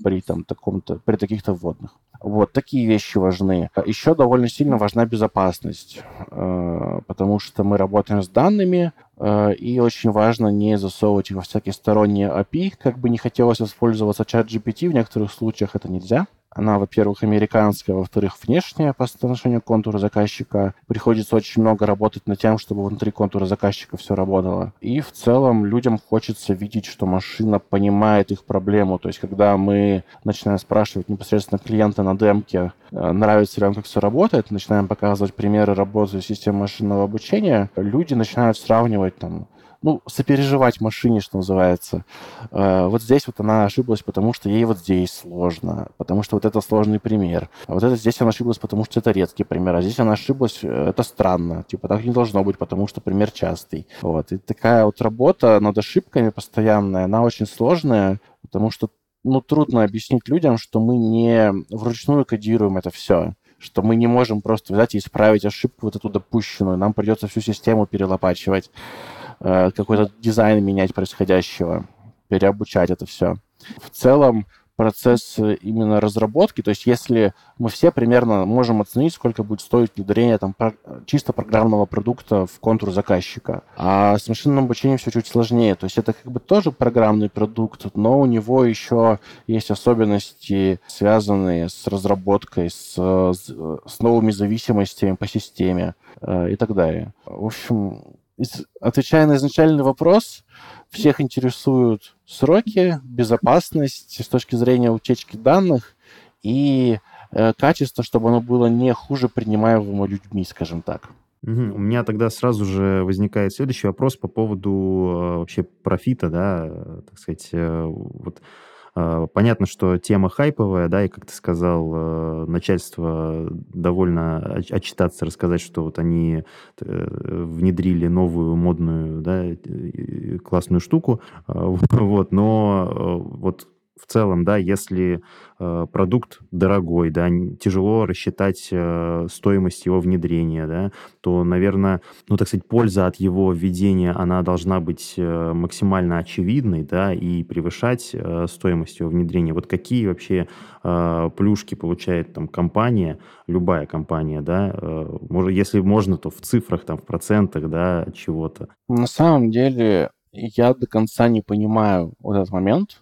при, там, таком-то, при таких-то вводных. Вот, такие вещи важны. Еще довольно сильно важна безопасность, э, потому что мы работаем с данными, э, и очень важно не засовывать их во всякие сторонние API. Как бы не хотелось воспользоваться чат GPT, в некоторых случаях это нельзя. Она, во-первых, американская, во-вторых, внешняя по отношению к контуру заказчика. Приходится очень много работать над тем, чтобы внутри контура заказчика все работало. И в целом людям хочется видеть, что машина понимает их проблему. То есть, когда мы начинаем спрашивать непосредственно клиента на демке, э, нравится ли вам, как все работает, начинаем показывать примеры работы системы машинного обучения, люди начинают сравнивать там ну, сопереживать машине, что называется. Э, вот здесь вот она ошиблась, потому что ей вот здесь сложно, потому что вот это сложный пример. А вот это здесь она ошиблась, потому что это редкий пример, а здесь она ошиблась, э, это странно. Типа так не должно быть, потому что пример частый. Вот. И такая вот работа над ошибками постоянная, она очень сложная, потому что ну, трудно объяснить людям, что мы не вручную кодируем это все что мы не можем просто взять и исправить ошибку вот эту допущенную. Нам придется всю систему перелопачивать. Э, какой-то дизайн менять происходящего, переобучать это все. В целом процесс именно разработки, то есть если мы все примерно можем оценить, сколько будет стоить внедрение там, чисто программного продукта в контур заказчика. А с машинным обучением все чуть сложнее. То есть это как бы тоже программный продукт, но у него еще есть особенности, связанные с разработкой, с, с новыми зависимостями по системе э, и так далее. В общем, отвечая на изначальный вопрос, всех интересуют сроки, безопасность с точки зрения утечки данных и э, качество, чтобы оно было не хуже принимаемого людьми, скажем так. Угу. У меня тогда сразу же возникает следующий вопрос по поводу э, вообще профита, да, э, так сказать, э, вот понятно, что тема хайповая, да, и, как ты сказал, э, начальство довольно отчитаться, рассказать, что вот они э, внедрили новую модную, да, классную штуку, (laughs) вот, но э, вот в целом, да, если э, продукт дорогой, да, тяжело рассчитать э, стоимость его внедрения, да, то, наверное, ну, так сказать, польза от его введения, она должна быть э, максимально очевидной, да, и превышать э, стоимость его внедрения. Вот какие вообще э, плюшки получает там компания, любая компания, да, э, может, если можно, то в цифрах, там, в процентах, да, чего-то? На самом деле, я до конца не понимаю вот этот момент,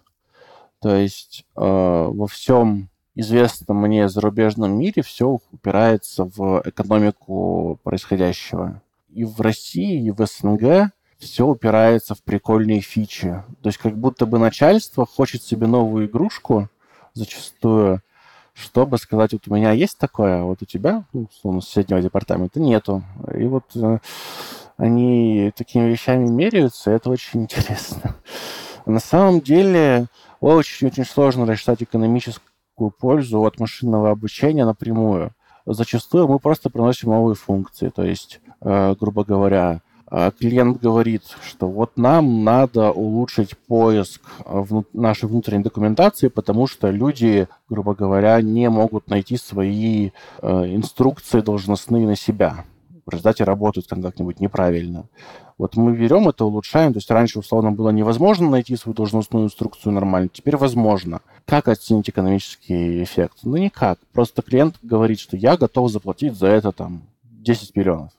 то есть э, во всем известном мне зарубежном мире все упирается в экономику происходящего. И в России, и в СНГ все упирается в прикольные фичи. То есть как будто бы начальство хочет себе новую игрушку зачастую, чтобы сказать, вот у меня есть такое, а вот у тебя, ну, условно, соседнего департамента нету. И вот э, они такими вещами меряются, и это очень интересно. На самом деле, очень-очень сложно рассчитать экономическую пользу от машинного обучения напрямую. Зачастую мы просто приносим новые функции. То есть, э, грубо говоря, э, клиент говорит, что вот нам надо улучшить поиск в нашей внутренней документации, потому что люди, грубо говоря, не могут найти свои э, инструкции должностные на себя. Результате работают как-нибудь неправильно. Вот мы берем это, улучшаем. То есть раньше, условно, было невозможно найти свою должностную инструкцию нормально. Теперь возможно. Как оценить экономический эффект? Ну, никак. Просто клиент говорит, что я готов заплатить за это там 10 миллионов.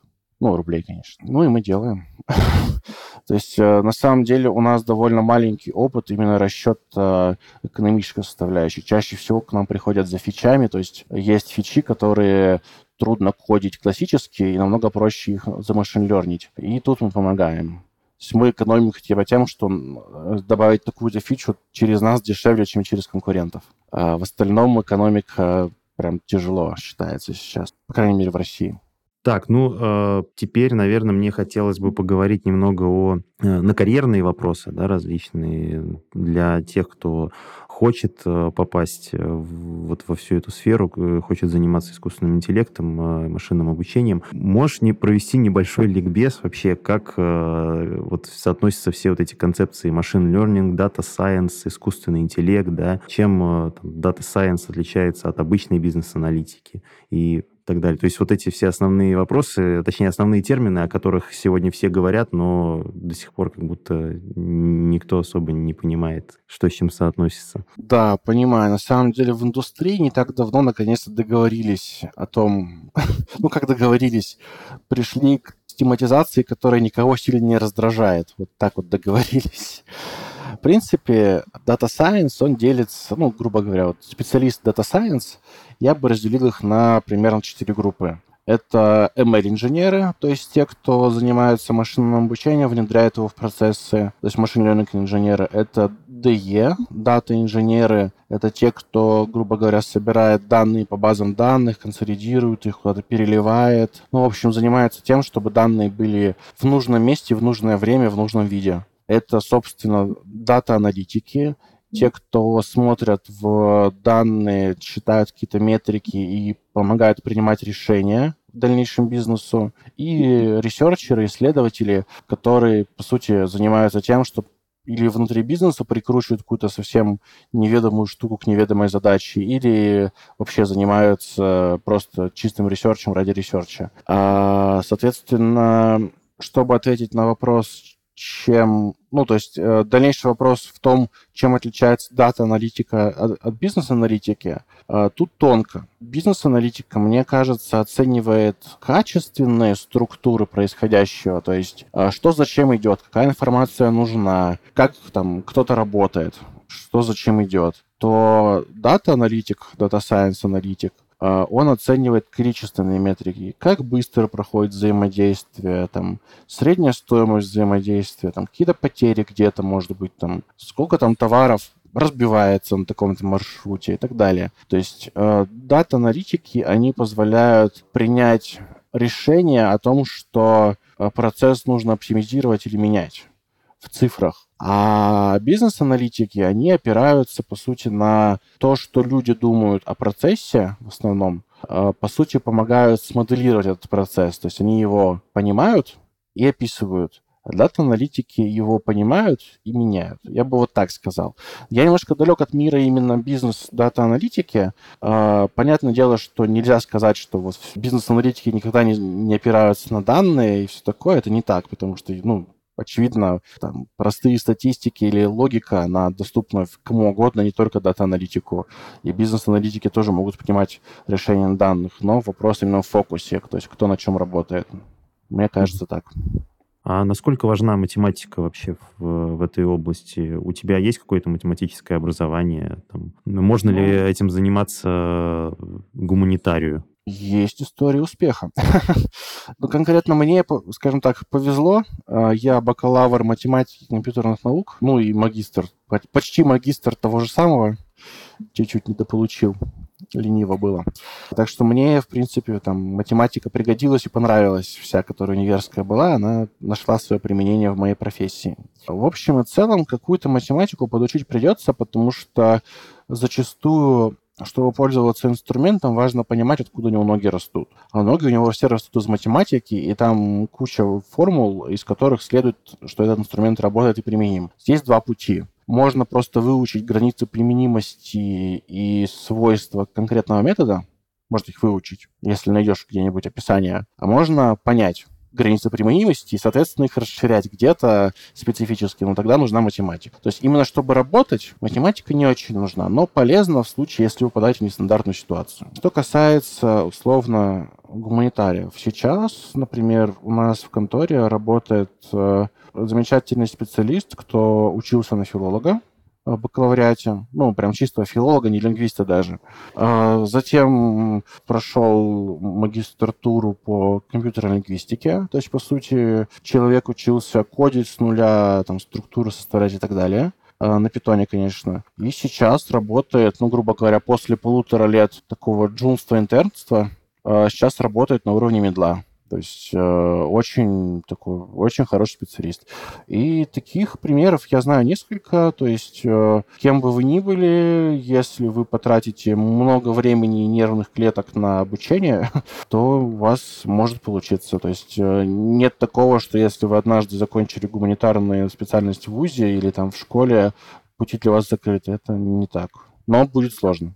Ну, рублей, конечно. Ну, и мы делаем. (laughs) То есть, э, на самом деле, у нас довольно маленький опыт именно расчета экономической составляющей. Чаще всего к нам приходят за фичами, то есть есть фичи, которые трудно кодить классически, и намного проще их замашинлернить. И тут мы помогаем. То есть мы экономим хотя бы тем, что добавить такую-то фичу через нас дешевле, чем через конкурентов. А в остальном экономика прям тяжело считается сейчас, по крайней мере, в России. Так, ну, э, теперь, наверное, мне хотелось бы поговорить немного о э, на карьерные вопросы, да, различные для тех, кто хочет э, попасть э, в, вот во всю эту сферу, э, хочет заниматься искусственным интеллектом, э, машинным обучением. Можешь не провести небольшой ликбез вообще, как вот соотносятся все вот эти концепции машин learning, data science, искусственный интеллект, да, чем там, data science отличается от обычной бизнес-аналитики и так далее. То есть вот эти все основные вопросы, точнее, основные термины, о которых сегодня все говорят, но до сих пор как будто никто особо не понимает, что с чем соотносится. Да, понимаю. На самом деле в индустрии не так давно наконец-то договорились о том, (laughs) ну как договорились, пришли к систематизации, которая никого сильно не раздражает. Вот так вот договорились. В принципе, Data Science, он делится, ну, грубо говоря, вот специалист Data Science, я бы разделил их на примерно четыре группы. Это ML-инженеры, то есть те, кто занимаются машинным обучением, внедряет его в процессы, то есть машин learning инженеры. Это DE, дата-инженеры. Это те, кто, грубо говоря, собирает данные по базам данных, консолидирует их, куда-то переливает. Ну, в общем, занимается тем, чтобы данные были в нужном месте, в нужное время, в нужном виде. Это, собственно, дата-аналитики, те, кто смотрят в данные, считают какие-то метрики и помогают принимать решения в дальнейшем бизнесу, и researcher ы, исследователи, которые, по сути, занимаются тем, что или внутри бизнеса прикручивают какую-то совсем неведомую штуку к неведомой задаче, или вообще занимаются просто чистым research ем ради research а. А, соответственно, чтобы ответить на вопрос, чем, ну, то есть э, дальнейший вопрос в том, чем отличается дата-аналитика от, от бизнес-аналитики, э, тут тонко. Бизнес-аналитика, мне кажется, оценивает качественные структуры происходящего, то есть э, что зачем идет, какая информация нужна, как там кто-то работает, что зачем идет, то дата-аналитик, data science аналитик, он оценивает количественные метрики, как быстро проходит взаимодействие, там, средняя стоимость взаимодействия, там, какие-то потери где-то, может быть, там, сколько там товаров разбивается на таком-то маршруте и так далее. То есть э, дата-аналитики, они позволяют принять решение о том, что э, процесс нужно оптимизировать или менять в цифрах. А бизнес-аналитики, они опираются, по сути, на то, что люди думают о процессе в основном, а, по сути, помогают смоделировать этот процесс. То есть они его понимают и описывают. А дата-аналитики его понимают и меняют. Я бы вот так сказал. Я немножко далек от мира именно бизнес-дата-аналитики. А, понятное дело, что нельзя сказать, что вот бизнес-аналитики никогда не, не опираются на данные и все такое. Это не так, потому что ну, очевидно, там, простые статистики или логика, она доступна кому угодно, не только дата-аналитику. И бизнес-аналитики тоже могут принимать решения данных, но вопрос именно в фокусе, то есть кто на чем работает. Мне кажется так. А насколько важна математика вообще в, в этой области? У тебя есть какое-то математическое образование? Там, можно ли ну. этим заниматься гуманитарию? Есть история успеха. (laughs) ну, конкретно мне, скажем так, повезло. А, я бакалавр математики и компьютерных наук, ну и магистр, почти магистр того же самого, чуть-чуть недополучил, лениво было. Так что мне, в принципе, там математика пригодилась и понравилась вся, которая универская была, она нашла свое применение в моей профессии. В общем и целом, какую-то математику подучить придется, потому что зачастую чтобы пользоваться инструментом, важно понимать, откуда у него ноги растут. А ноги у него все растут из математики, и там куча формул, из которых следует, что этот инструмент работает и применим. Здесь два пути. Можно просто выучить границы применимости и свойства конкретного метода, можно их выучить, если найдешь где-нибудь описание, а можно понять, границы применимости и, соответственно, их расширять где-то специфически, но тогда нужна математика. То есть именно чтобы работать, математика не очень нужна, но полезна в случае, если вы попадаете в нестандартную ситуацию. Что касается, условно, гуманитариев. Сейчас, например, у нас в конторе работает э, замечательный специалист, кто учился на филолога, Э, бакалавриате, ну, прям чистого филолога, не лингвиста даже. А затем прошел магистратуру по компьютерной лингвистике, то есть, по сути, человек учился кодить с нуля, там, структуру составлять и так далее. э, на питоне, конечно. И сейчас работает, ну, грубо говоря, после полутора лет такого джунства интернства, э, сейчас работает на уровне медла. То есть э, очень такой, очень хороший специалист. И таких примеров я знаю несколько. То есть э, кем бы вы ни были, если вы потратите много времени и нервных клеток на обучение, (laughs) то у вас может получиться. То есть э, нет такого, что если вы однажды закончили гуманитарную специальность в ВУЗе или там в школе, пути для вас закрыты. Это не так. Но будет сложно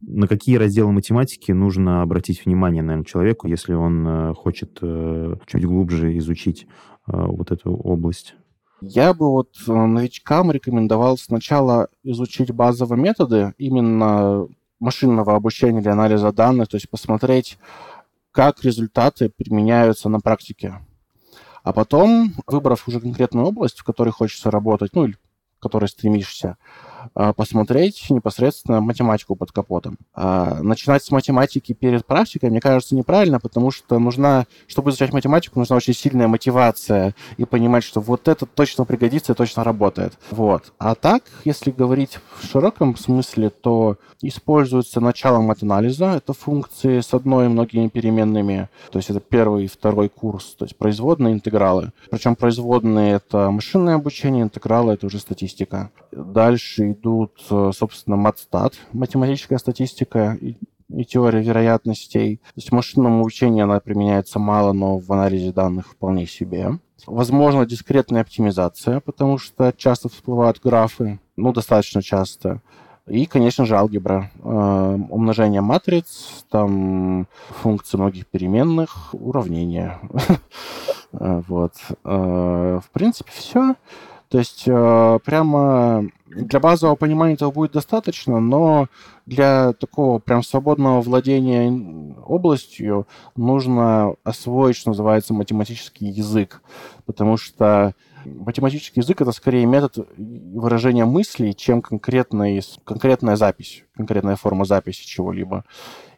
на какие разделы математики нужно обратить внимание, наверное, человеку, если он э, хочет э, чуть глубже изучить э, вот эту область? Я бы вот новичкам рекомендовал сначала изучить базовые методы именно машинного обучения или анализа данных, то есть посмотреть, как результаты применяются на практике. А потом, выбрав уже конкретную область, в которой хочется работать, ну или к которой стремишься, посмотреть непосредственно математику под капотом. А, начинать с математики перед практикой, мне кажется, неправильно, потому что нужна, чтобы изучать математику, нужна очень сильная мотивация и понимать, что вот это точно пригодится и точно работает. Вот. А так, если говорить в широком смысле, то используется начало матанализа, это функции с одной и многими переменными, то есть это первый и второй курс, то есть производные интегралы. Причем производные — это машинное обучение, интегралы — это уже статистика. Дальше идут, э, собственно, матстат, математическая статистика и, и теория вероятностей. То есть машинному обучению она применяется мало, но в анализе данных вполне себе. Возможно, дискретная оптимизация, потому что часто всплывают графы, ну, достаточно часто. И, конечно же, алгебра. Э, умножение матриц, там функции многих переменных, уравнения. (laughs) Э, вот. Э, в принципе, все. То есть э, прямо для базового понимания этого будет достаточно, но для такого прям свободного владения областью нужно освоить, что называется, математический язык, потому что математический язык это скорее метод выражения мыслей, чем конкретная, запись, конкретная форма записи чего-либо.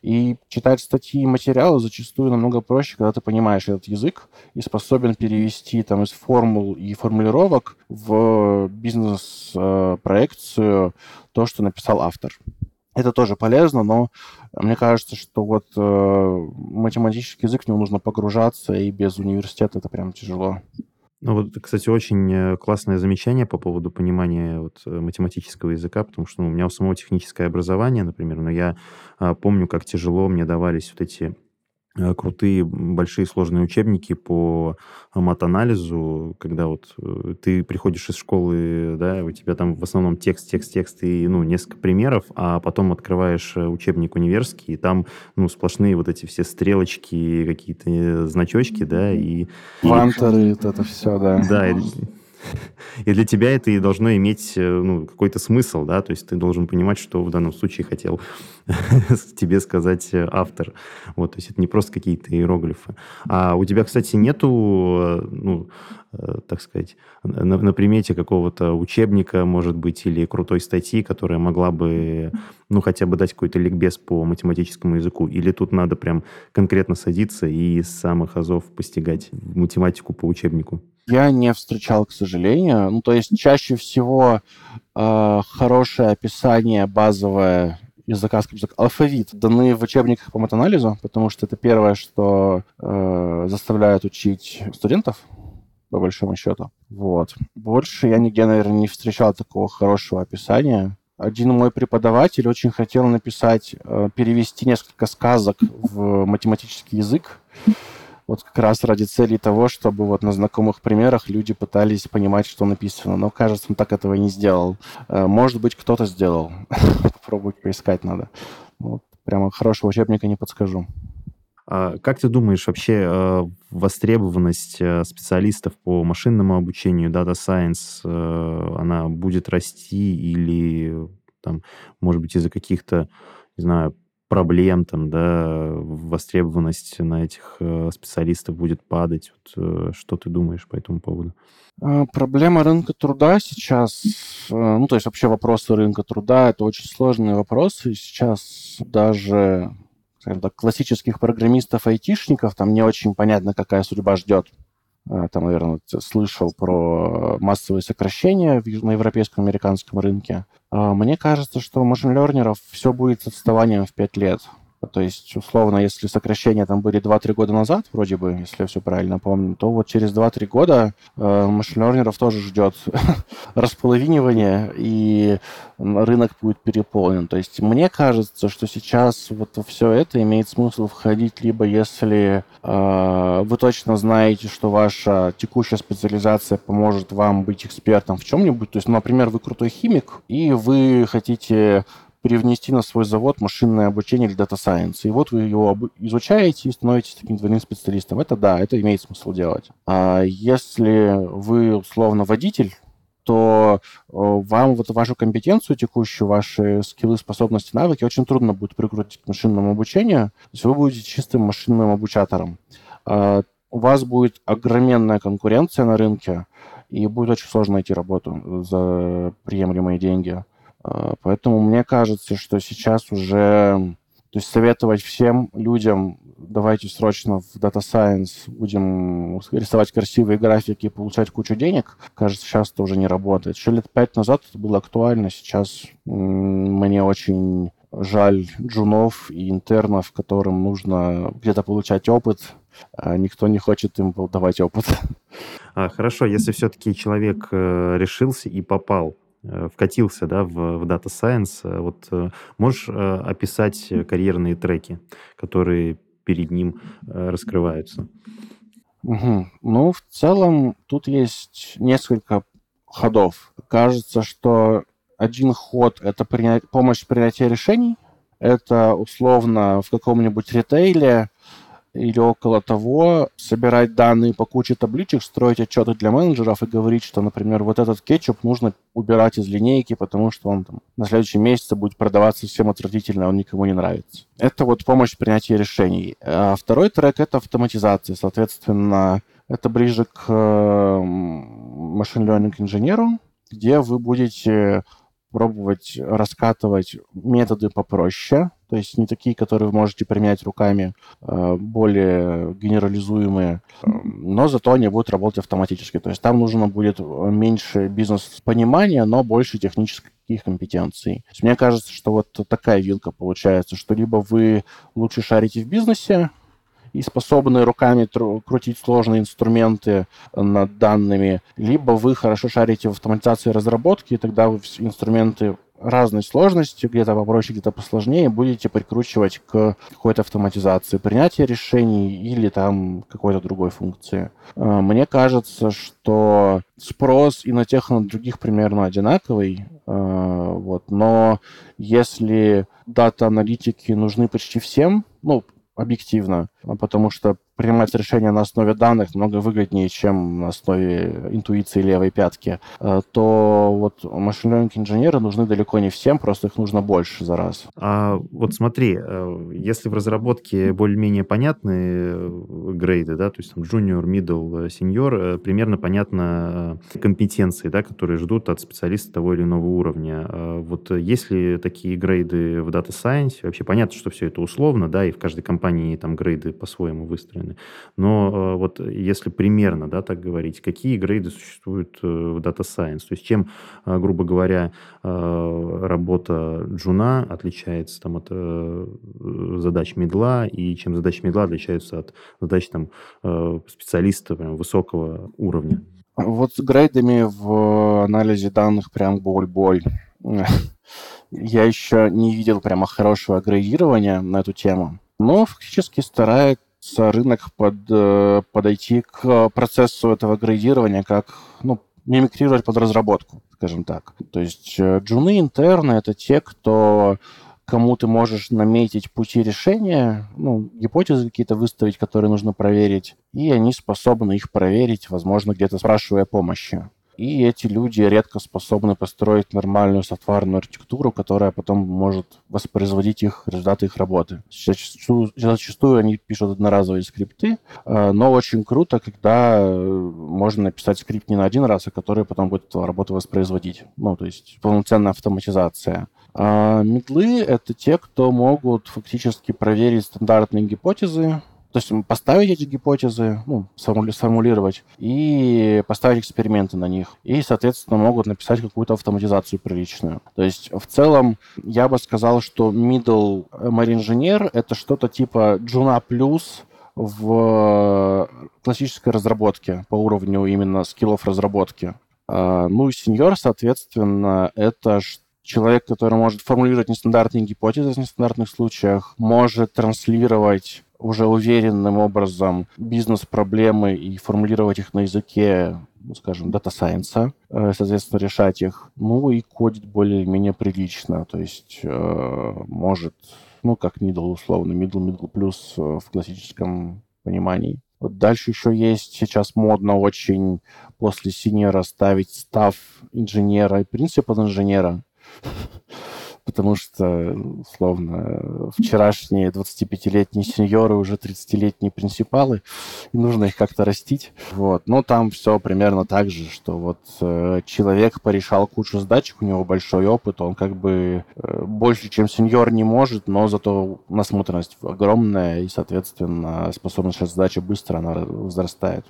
И читать статьи и материалы зачастую намного проще, когда ты понимаешь этот язык и способен перевести там из формул и формулировок в бизнес-проекцию то, что написал автор. Это тоже полезно, но мне кажется, что вот э, математический язык в него нужно погружаться, и без университета это прям тяжело. Ну вот, кстати, очень э, классное замечание по поводу понимания вот, э, математического языка, потому что ну, у меня у самого техническое образование, например, но я а, помню, как тяжело мне давались вот эти Э, крутые большие сложные учебники по мат-анализу, когда вот э, ты приходишь из школы, да, у тебя там в основном текст, текст, текст и, ну, несколько примеров, а потом открываешь э, учебник универский, и там, ну, сплошные вот эти все стрелочки, какие-то значочки, да, и... Вантеры, вот это все, да. Да, и (laughs) для тебя это и должно иметь ну, какой-то смысл, да, то есть ты должен понимать, что в данном случае хотел (laughs) тебе сказать автор. Вот, то есть это не просто какие-то иероглифы. А у тебя, кстати, нету, ну, так сказать, на, на примете какого-то учебника, может быть, или крутой статьи, которая могла бы, ну, хотя бы дать какой-то ликбез по математическому языку? Или тут надо прям конкретно садиться и с самых азов постигать математику по учебнику? Я не встречал, к сожалению. Ну, то есть чаще всего э, хорошее описание базовое языка, скажем так, алфавит даны в учебниках по матанализу, потому что это первое, что э, заставляет учить студентов, по большому счету. Вот. Больше я нигде, наверное, не встречал такого хорошего описания. Один мой преподаватель очень хотел написать, э, перевести несколько сказок в математический язык вот как раз ради цели того, чтобы вот на знакомых примерах люди пытались понимать, что написано. Но, кажется, он так этого не сделал. Э, может быть, кто-то сделал. (laughs) Попробовать поискать надо. Вот, прямо хорошего учебника не подскажу. А как ты думаешь, вообще э, востребованность э, специалистов по машинному обучению, Data Science, она будет расти или, там, может быть, из-за каких-то, не знаю, проблем, там, да, востребованность на этих э, специалистов будет падать. Вот, э, что ты думаешь по этому поводу? А, проблема рынка труда сейчас, э, ну, то есть вообще вопросы рынка труда, это очень сложные вопросы. Сейчас даже, так, классических программистов, айтишников, там не очень понятно, какая судьба ждет. Э, там, наверное, слышал про массовые сокращения на европейском американском рынке. Э, мне кажется, что машин-лернеров все будет с отставанием в 5 лет. То есть, условно, если сокращения там были 2-3 года назад, вроде бы, если я все правильно помню, то вот через 2-3 года э, тоже ждет (laughs) располовинивание, и рынок будет переполнен. То есть, мне кажется, что сейчас вот все это имеет смысл входить либо если э, вы точно знаете, что ваша текущая специализация поможет вам быть экспертом в чем-нибудь. То есть, например, вы крутой химик, и вы хотите привнести на свой завод машинное обучение или дата science. И вот вы его изучаете и становитесь таким двойным специалистом. Это да, это имеет смысл делать. А если вы, условно, водитель, то э, вам вот вашу компетенцию текущую, ваши скиллы, способности, навыки очень трудно будет прикрутить к машинному обучению. То есть вы будете чистым машинным обучатором. А у вас будет огроменная конкуренция на рынке, и будет очень сложно найти работу за приемлемые деньги. А, поэтому мне кажется, что сейчас уже... То есть советовать всем людям, давайте срочно в Data Science будем рисовать красивые графики и получать кучу денег, кажется, сейчас это уже не работает. Еще лет пять назад это было актуально, сейчас мне очень жаль джунов и интернов, которым нужно где-то получать опыт, а никто не хочет им давать опыт. А, хорошо, если все-таки человек э, решился и попал вкатился да, в, в Data Science. Э, вот э, можешь описать карьерные треки, которые перед ним раскрываются? Угу. Ну, в целом, тут есть несколько ходов. Кажется, что один ход — это принять, помощь в принятии решений. Это условно в каком-нибудь ритейле или около того, собирать данные по куче табличек, строить отчеты для менеджеров и говорить, что, например, вот этот кетчуп нужно убирать из линейки, потому что он там, на следующем месяце будет продаваться всем отвратительно, он никому не нравится. Это вот помощь в решений. А второй трек — это автоматизация. Соответственно, это ближе к машин learning инженеру, где вы будете пробовать раскатывать методы попроще, то есть не такие, которые вы можете применять руками, а более генерализуемые, но зато они будут работать автоматически. То есть там нужно будет меньше бизнес-понимания, но больше технических компетенций. Мне кажется, что вот такая вилка получается, что либо вы лучше шарите в бизнесе, и способны руками крутить сложные инструменты над данными, либо вы хорошо шарите в автоматизации разработки, и тогда вы инструменты разной сложности, где-то попроще, где-то посложнее, будете прикручивать к какой-то автоматизации принятия решений или там какой-то другой функции. А, мне кажется, что спрос и на тех, и на других примерно одинаковый, а, вот, но если дата-аналитики нужны почти всем, ну, объективно, потому что принимать решения на основе данных много выгоднее, чем на основе интуиции левой пятки, э, то вот машин инженеры нужны далеко не всем, просто их нужно больше за раз. А вот смотри, э, если в разработке более-менее понятны э, грейды, да, то есть там junior, middle, senior, примерно понятно компетенции, да, которые ждут от специалиста того или иного уровня. Вот если такие грейды в Data Science, вообще понятно, что все это условно, да, и в каждой компании там грейды по-своему выстроены, стороны. Но э, вот если примерно, да, так говорить, какие грейды существуют э, в Data Science? То есть чем, э, грубо говоря, работа джуна отличается там, от задач медла, и чем задачи медла отличаются от задач там, специалиста прям, высокого уровня? Вот с грейдами в анализе данных прям боль-боль. Я еще не видел прямо хорошего грейдирования на эту тему, но фактически старается рынок под, э, подойти к процессу этого градирования как ну, мимикрировать под разработку, скажем так. То есть э, джуны интерны — это те, кто кому ты можешь наметить пути решения, ну, гипотезы какие-то выставить, которые нужно проверить, и они способны их проверить, возможно, где-то спрашивая помощи. И эти люди редко способны построить нормальную софтварную архитектуру, которая потом может воспроизводить их результаты их работы. Зачастую, зачастую они пишут одноразовые скрипты, э, но очень круто, когда э, можно написать скрипт не на один раз, а который потом будет работу воспроизводить. Ну, то есть полноценная автоматизация. А медлы — это те, кто могут фактически проверить стандартные гипотезы, То есть поставить эти гипотезы, ну, сформулировать и поставить эксперименты на них. И, соответственно, могут написать какую-то автоматизацию приличную. То есть, в целом, я бы сказал, что middle marine engineer — это что-то типа Juno плюс в классической разработке по уровню именно скиллов разработки. А, ну и сеньор, соответственно, это человек, который может формулировать нестандартные гипотезы в нестандартных случаях, может транслировать уже уверенным образом бизнес-проблемы и формулировать их на языке, ну, скажем, дата сайенса, э, соответственно, решать их, ну и кодить более-менее прилично, то есть э, может, ну, как middle условно, middle, middle плюс э, в классическом понимании. Вот дальше еще есть сейчас модно очень после синера ставить став инженера и принцип инженера потому что, условно, вчерашние 25-летние сеньоры уже 30-летние принципалы, и нужно их как-то растить. Вот. Но там все примерно так же, что вот э, человек порешал кучу задачек, у него большой опыт, он как бы э, больше, чем сеньор не может, но зато насмотренность огромная, и, соответственно, способность решать задачи быстро, она возрастает.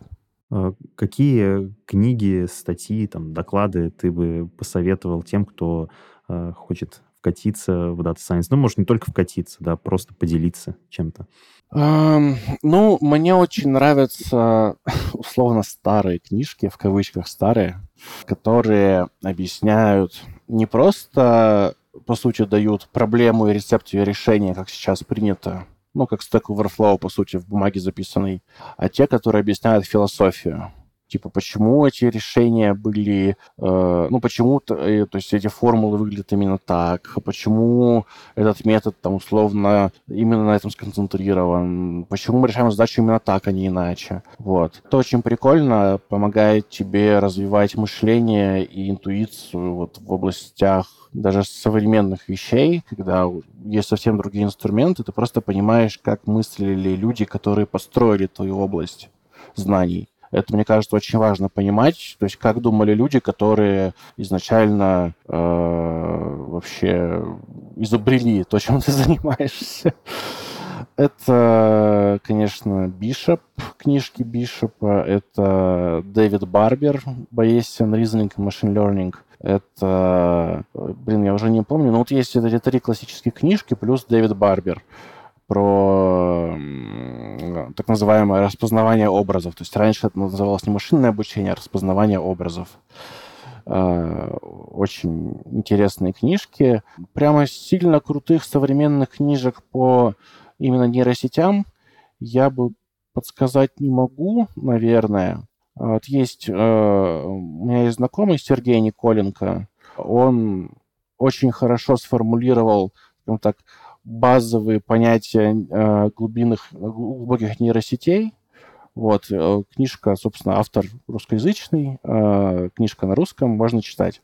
А какие книги, статьи, там, доклады ты бы посоветовал тем, кто э, хочет вкатиться в Data Science? Ну, может, не только вкатиться, да, просто поделиться чем-то. Um, ну, мне очень нравятся (laughs) условно старые книжки, в кавычках старые, которые объясняют не просто, по сути, дают проблему и рецепт ее решения, как сейчас принято, ну, как Stack Overflow, по сути, в бумаге записанный, а те, которые объясняют философию типа, почему эти решения были, э, ну, почему, э, то есть эти формулы выглядят именно так, почему этот метод, там, условно, именно на этом сконцентрирован, почему мы решаем задачу именно так, а не иначе. Вот. Это очень прикольно, помогает тебе развивать мышление и интуицию вот в областях даже современных вещей, когда есть совсем другие инструменты, ты просто понимаешь, как мыслили люди, которые построили твою область знаний. Это, мне кажется, очень важно понимать, то есть как думали люди, которые изначально э, вообще изобрели то, чем ты (laughs) занимаешься. Это, конечно, Бишоп, книжки Бишопа, это Дэвид Барбер, Bayesian Reasoning и Machine Learning. Это, блин, я уже не помню, но вот есть эти три классические книжки плюс Дэвид Барбер про так называемое распознавание образов. То есть раньше это называлось не машинное обучение, а распознавание образов. Э, очень интересные книжки. Прямо сильно крутых современных книжек по именно нейросетям я бы подсказать не могу, наверное. Вот есть, э, у меня есть знакомый Сергей Николенко, он очень хорошо сформулировал, скажем так, базовые понятия э, глубинных, глубоких нейросетей. Вот, э, книжка, собственно, автор русскоязычный, э, книжка на русском, можно читать.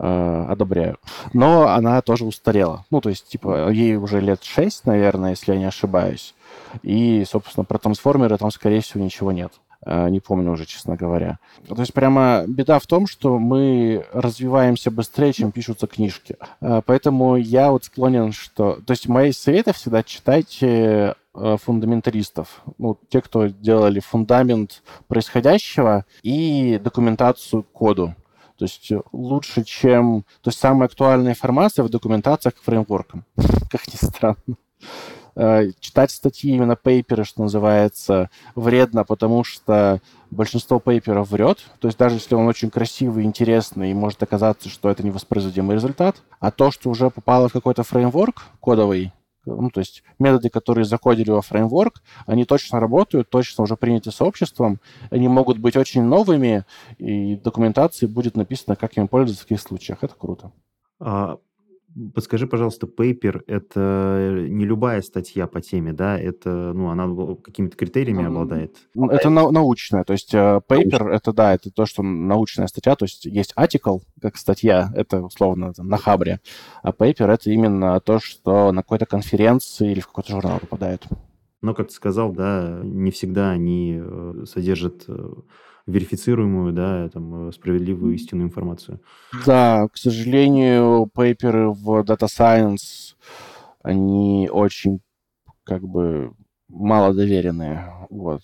Э, одобряю. Но она тоже устарела. Ну, то есть, типа, ей уже лет шесть, наверное, если я не ошибаюсь. И, собственно, про трансформеры там, скорее всего, ничего нет. Э, не помню уже, честно говоря. То есть прямо беда в том, что мы развиваемся быстрее, чем пишутся книжки. Э, поэтому я вот склонен, что... То есть мои советы всегда читайте э, фундаменталистов. Ну, те, кто делали фундамент происходящего и документацию к коду. То есть лучше, чем... То есть самая актуальная информация в документациях к фреймворкам. (laughs) Как ни странно. Э, читать статьи, именно пейперы, что называется, вредно, потому что большинство пейперов врет. То есть даже если он очень красивый, интересный, может оказаться, что это невоспроизводимый результат. А то, что уже попало в какой-то фреймворк кодовый, ну, то есть методы, которые закодили во фреймворк, они точно работают, точно уже приняты сообществом, они могут быть очень новыми, и документации будет написано, как им пользоваться в каких случаях. Это круто. А Подскажи, пожалуйста, paper — это не любая статья по теме, да? Это, ну, она какими-то критериями обладает? Это на- научная, то есть uh, paper — это, да, это то, что научная статья, то есть есть article, как статья, это условно там, на хабре, а paper — это именно то, что на какой-то конференции или в какой-то журнал попадает. Но, как ты сказал, да, не всегда они э, содержат э, верифицируемую, да, там, э, справедливую истинную информацию. Да, к сожалению, пейперы в Data Science, они очень как бы малодоверенные. Вот.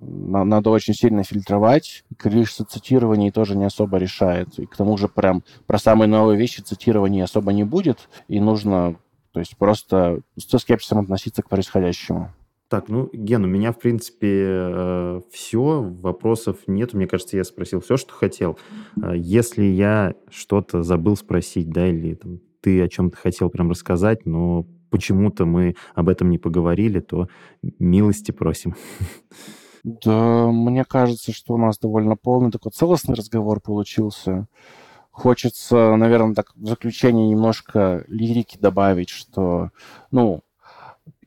Надо очень сильно фильтровать. Количество цитирований тоже не особо решает. И к тому же прям про самые новые вещи цитирований особо не будет. И нужно то есть просто со скепсисом относиться к происходящему. Так, ну, Ген, у меня, в принципе, э, все, вопросов нет. Мне кажется, я спросил все, что хотел. Э, если я что-то забыл спросить, да, или там, ты о чем-то хотел прям рассказать, но почему-то мы об этом не поговорили, то милости просим. Да, мне кажется, что у нас довольно полный такой целостный разговор получился. Хочется, наверное, так в заключение немножко лирики добавить, что, ну,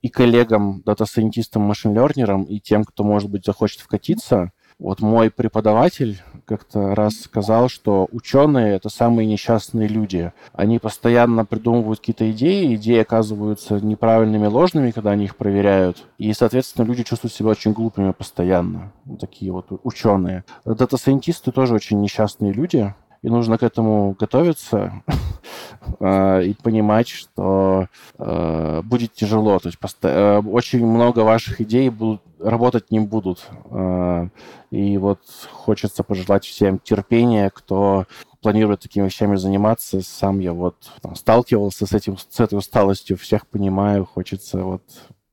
и коллегам, дата-сайентистам, машин-лернерам, и тем, кто, может быть, захочет вкатиться. Вот мой преподаватель как-то раз сказал, что ученые — это самые несчастные люди. Они постоянно придумывают какие-то идеи, идеи оказываются неправильными, ложными, когда они их проверяют. И, соответственно, люди чувствуют себя очень глупыми постоянно. Вот такие вот ученые. Дата-сайентисты тоже очень несчастные люди, и нужно к этому готовиться э, (laughs) и понимать, что э, будет тяжело. То есть э, очень много ваших идей будут, работать не будут. И вот хочется пожелать всем терпения, кто планирует такими вещами заниматься. Сам я вот там, сталкивался с, этим, с этой усталостью, всех понимаю. Хочется вот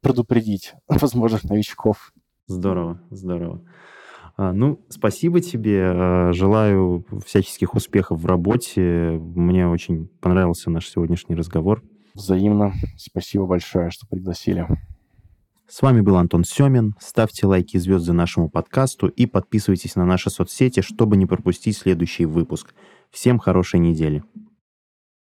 предупредить (laughs) возможных новичков. Здорово, здорово. А, ну, спасибо тебе. А, желаю всяческих успехов в работе. Мне очень понравился наш сегодняшний разговор. Взаимно. Спасибо большое, что пригласили. С вами был Антон Семин. Ставьте лайки и звезды нашему подкасту и подписывайтесь на наши соцсети, чтобы не пропустить следующий выпуск. Всем хорошей недели.